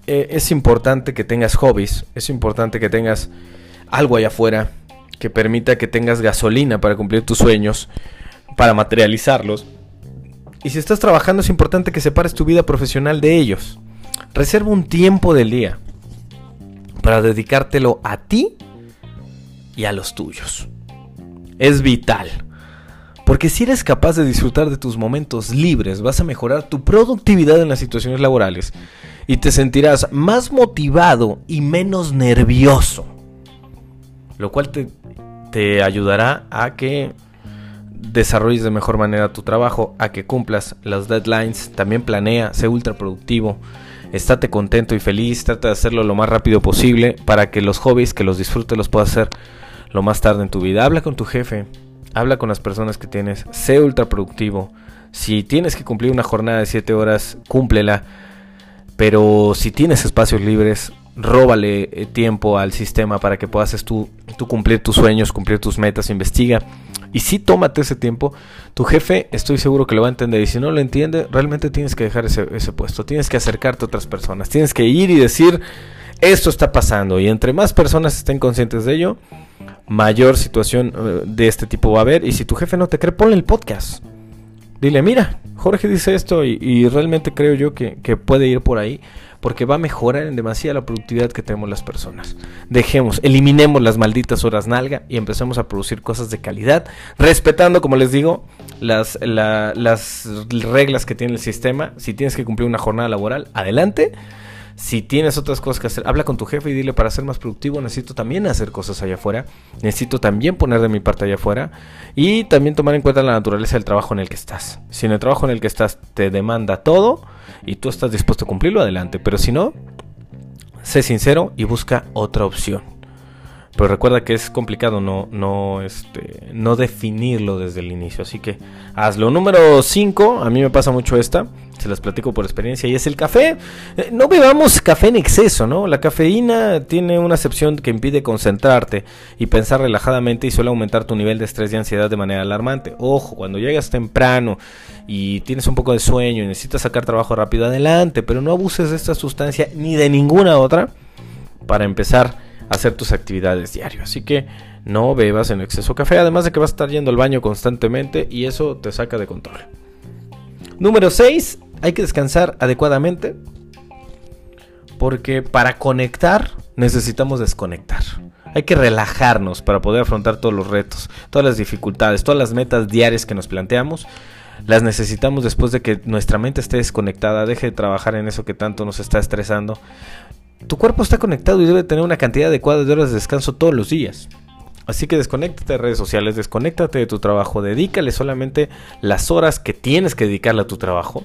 Eh, es importante que tengas hobbies, es importante que tengas algo allá afuera que permita que tengas gasolina para cumplir tus sueños, para materializarlos y si estás trabajando es importante que separes tu vida profesional de ellos. Reserva un tiempo del día para dedicártelo a ti y a los tuyos. Es vital. Porque si eres capaz de disfrutar de tus momentos libres, vas a mejorar tu productividad en las situaciones laborales y te sentirás más motivado y menos nervioso. Lo cual te, te ayudará a que desarrolles de mejor manera tu trabajo, a que cumplas las deadlines, también planea, sé ultra productivo, estate contento y feliz, trata de hacerlo lo más rápido posible para que los hobbies, que los disfrutes, los puedas hacer lo más tarde en tu vida. Habla con tu jefe, habla con las personas que tienes, sé ultra productivo. Si tienes que cumplir una jornada de 7 horas, cúmplela. Pero si tienes espacios libres, róbale eh, tiempo al sistema para que puedas tú, tú cumplir tus sueños, cumplir tus metas, investiga y si tómate ese tiempo, tu jefe estoy seguro que lo va a entender. Y si no lo entiende, realmente tienes que dejar ese, puesto. Tienes que acercarte a otras personas. Tienes que ir y decir, esto está pasando. Y entre más personas estén conscientes de ello, mayor situación eh, de este tipo va a haber. Y si tu jefe no te cree, ponle el podcast. Dile, mira, Jorge dice esto y, realmente creo yo que, que puede ir por ahí porque va a mejorar en demasía la productividad que tenemos las personas. Dejemos, eliminemos las malditas horas nalga y empecemos a producir cosas de calidad, respetando, como les digo, las, las reglas que tiene el sistema. Si tienes que cumplir una jornada laboral, adelante. Si tienes otras cosas que hacer, habla con tu jefe y dile para ser más productivo necesito también hacer cosas allá afuera. Necesito también poner de mi parte allá afuera. Y también tomar en cuenta la naturaleza del trabajo en el que estás. Si en el trabajo en el que estás te demanda todo, y tú estás dispuesto a cumplirlo, adelante. Pero si no, sé sincero y busca otra opción. Pero recuerda que es complicado no, no, este, no definirlo desde el inicio. Así que hazlo. Número 5, a mí me pasa mucho esta se las platico por experiencia, y es el café. Eh, no bebamos café en exceso, ¿no? La cafeína tiene una acepción que impide concentrarte y pensar relajadamente y suele aumentar tu nivel de estrés y ansiedad de manera alarmante. Ojo, cuando llegas temprano y tienes un poco de sueño y necesitas sacar trabajo rápido, adelante, pero no abuses de esta sustancia ni de ninguna otra para empezar a hacer tus actividades diarias. Así que no bebas en exceso café, además de que vas a estar yendo al baño constantemente y eso te saca de control. Número 6 hay que descansar adecuadamente porque para conectar necesitamos desconectar. Hay que relajarnos para poder afrontar todos los retos, todas las dificultades, todas las metas diarias que nos planteamos. Las necesitamos después de que nuestra mente esté desconectada, deje de trabajar en eso que tanto nos está estresando. Tu cuerpo está conectado y debe tener una cantidad adecuada de horas de descanso todos los días. Así que desconéctate de redes sociales, desconéctate de tu trabajo, dedícale solamente las horas que tienes que dedicarle a tu trabajo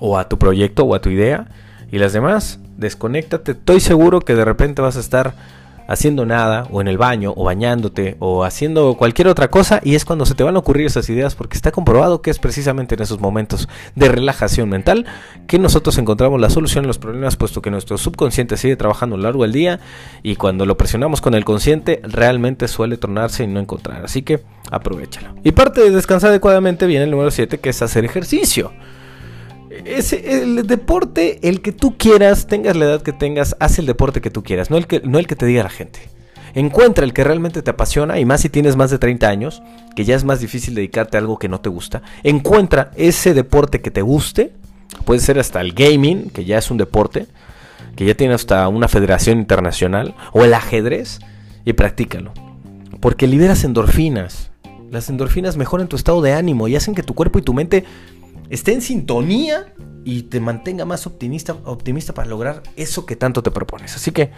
o a tu proyecto o a tu idea y las demás, desconéctate. Estoy seguro que de repente vas a estar haciendo nada o en el baño o bañándote o haciendo cualquier otra cosa y es cuando se te van a ocurrir esas ideas porque está comprobado que es precisamente en esos momentos de relajación mental que nosotros encontramos la solución a los problemas puesto que nuestro subconsciente sigue trabajando a lo largo del día y cuando lo presionamos con el consciente realmente suele tornarse y no encontrar. Así que aprovechalo. Y parte de descansar adecuadamente viene el número 7 que es hacer ejercicio es el deporte, el que tú quieras, tengas la edad que tengas, haz el deporte que tú quieras, no el que, no el que te diga la gente. Encuentra el que realmente te apasiona y más si tienes más de 30 años, que ya es más difícil dedicarte a algo que no te gusta. Encuentra ese deporte que te guste, puede ser hasta el gaming, que ya es un deporte, que ya tiene hasta una federación internacional, o el ajedrez, y practícalo. Porque liberas endorfinas. Las endorfinas mejoran tu estado de ánimo y hacen que tu cuerpo y tu mente esté en sintonía y te mantenga más optimista, optimista para lograr eso que tanto te propones. Así que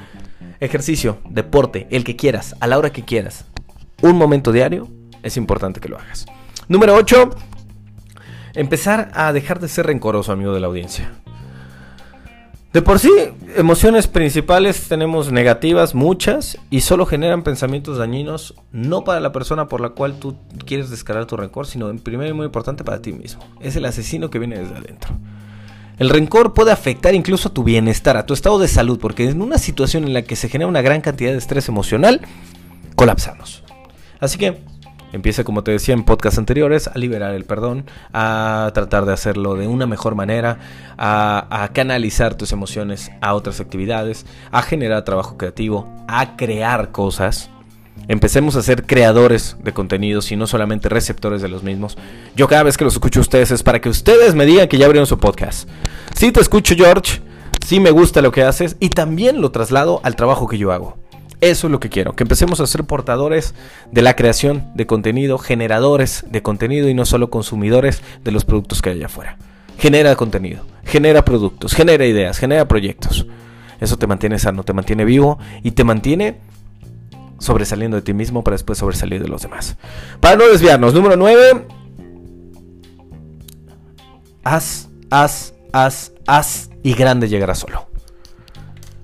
ejercicio, deporte, el que quieras, a la hora que quieras, un momento diario, es importante que lo hagas. Número 8. Empezar a dejar de ser rencoroso, amigo de la audiencia. De por sí, emociones principales tenemos negativas, muchas, y solo generan pensamientos dañinos, no para la persona por la cual tú quieres descargar tu rencor, sino en primer y muy importante para ti mismo. Es el asesino que viene desde adentro. El rencor puede afectar incluso a tu bienestar, a tu estado de salud, porque en una situación en la que se genera una gran cantidad de estrés emocional, colapsamos. Así que Empieza, como te decía en podcasts anteriores, a liberar el perdón, a tratar de hacerlo de una mejor manera, a, canalizar tus emociones a otras actividades, a generar trabajo creativo, a crear cosas. Empecemos a ser creadores de contenidos y no solamente receptores de los mismos. Yo cada vez que los escucho a ustedes es para que ustedes me digan que ya abrieron su podcast. Si te escucho, George, si me gusta lo que haces y también lo traslado al trabajo que yo hago. Eso es lo que quiero, que empecemos a ser portadores de la creación de contenido, generadores de contenido y no solo consumidores de los productos que hay allá afuera. Genera contenido, genera productos, genera ideas, genera proyectos. Eso te mantiene sano, te mantiene vivo y te mantiene sobresaliendo de ti mismo para después sobresalir de los demás. Para no desviarnos, número 9. Haz, haz, haz, haz y grande llegará solo.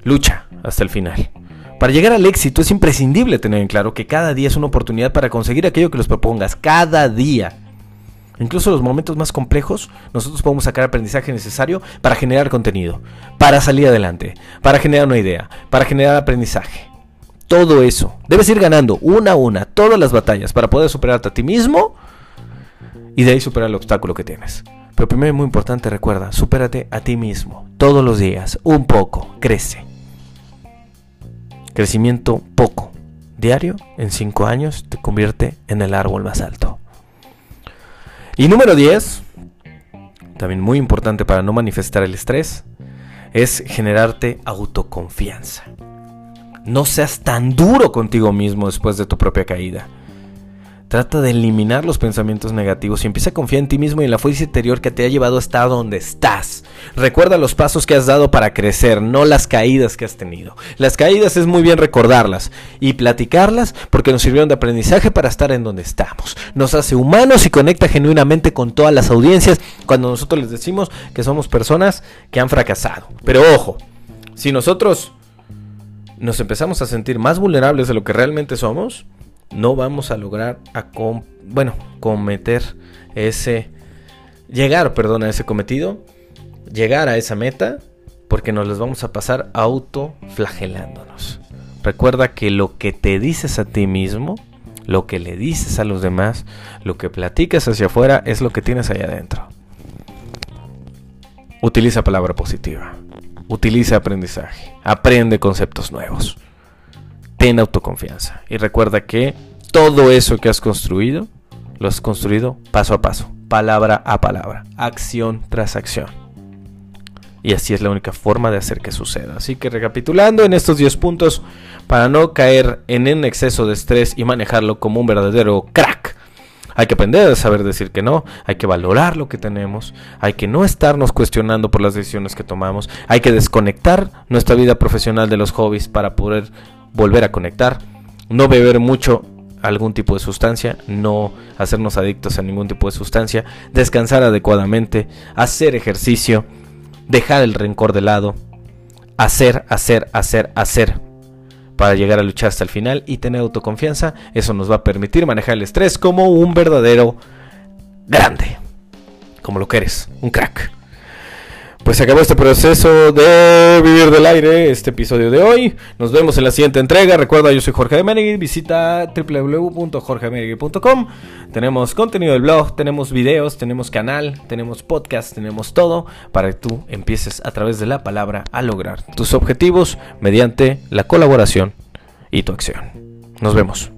Lucha hasta el final. Para llegar al éxito es imprescindible tener en claro que cada día es una oportunidad para conseguir aquello que los propongas. Cada día. Incluso en los momentos más complejos, nosotros podemos sacar aprendizaje necesario para generar contenido, para salir adelante, para generar una idea, para generar aprendizaje. Todo eso. Debes ir ganando una a una todas las batallas para poder superarte a ti mismo y de ahí superar el obstáculo que tienes. Pero primero y muy importante, recuerda, supérate a ti mismo todos los días, un poco, crece. Crecimiento poco, diario, en 5 años te convierte en el árbol más alto. Y número 10, también muy importante para no manifestar el estrés, es generarte autoconfianza. No seas tan duro contigo mismo después de tu propia caída. Trata de eliminar los pensamientos negativos y empieza a confiar en ti mismo y en la fuerza interior que te ha llevado hasta donde estás. Recuerda los pasos que has dado para crecer, no las caídas que has tenido. Las caídas es muy bien recordarlas y platicarlas porque nos sirvieron de aprendizaje para estar en donde estamos. Nos hace humanos y conecta genuinamente con todas las audiencias cuando nosotros les decimos que somos personas que han fracasado. Pero ojo, si nosotros nos empezamos a sentir más vulnerables de lo que realmente somos, no vamos a lograr a bueno, cometer ese llegar, perdón, a ese cometido, llegar a esa meta, porque nos las vamos a pasar autoflagelándonos. Recuerda que lo que te dices a ti mismo, lo que le dices a los demás, lo que platicas hacia afuera es lo que tienes ahí adentro. Utiliza palabra positiva. Utiliza aprendizaje. Aprende conceptos nuevos ten autoconfianza. Y recuerda que todo eso que has construido, lo has construido paso a paso, palabra a palabra, acción tras acción. Y así es la única forma de hacer que suceda. Así que recapitulando en estos 10 puntos, para no caer en un exceso de estrés y manejarlo como un verdadero crack. Hay que aprender a saber decir que no, hay que valorar lo que tenemos, hay que no estarnos cuestionando por las decisiones que tomamos, hay que desconectar nuestra vida profesional de los hobbies para poder volver a conectar, no beber mucho algún tipo de sustancia, no hacernos adictos a ningún tipo de sustancia, descansar adecuadamente, hacer ejercicio, dejar el rencor de lado, hacer, hacer, hacer, hacer para llegar a luchar hasta el final y tener autoconfianza, eso nos va a permitir manejar el estrés como un verdadero grande, como lo que eres, un crack. Pues se acabó este proceso de vivir del aire, este episodio de hoy. Nos vemos en la siguiente entrega. Recuerda, yo soy Jorge de Menegui. Visita www.jorgemenegui.com. Tenemos contenido del blog, tenemos videos, tenemos canal, tenemos podcast, tenemos todo para que tú empieces a través de la palabra a lograr tus objetivos mediante la colaboración y tu acción. Nos vemos.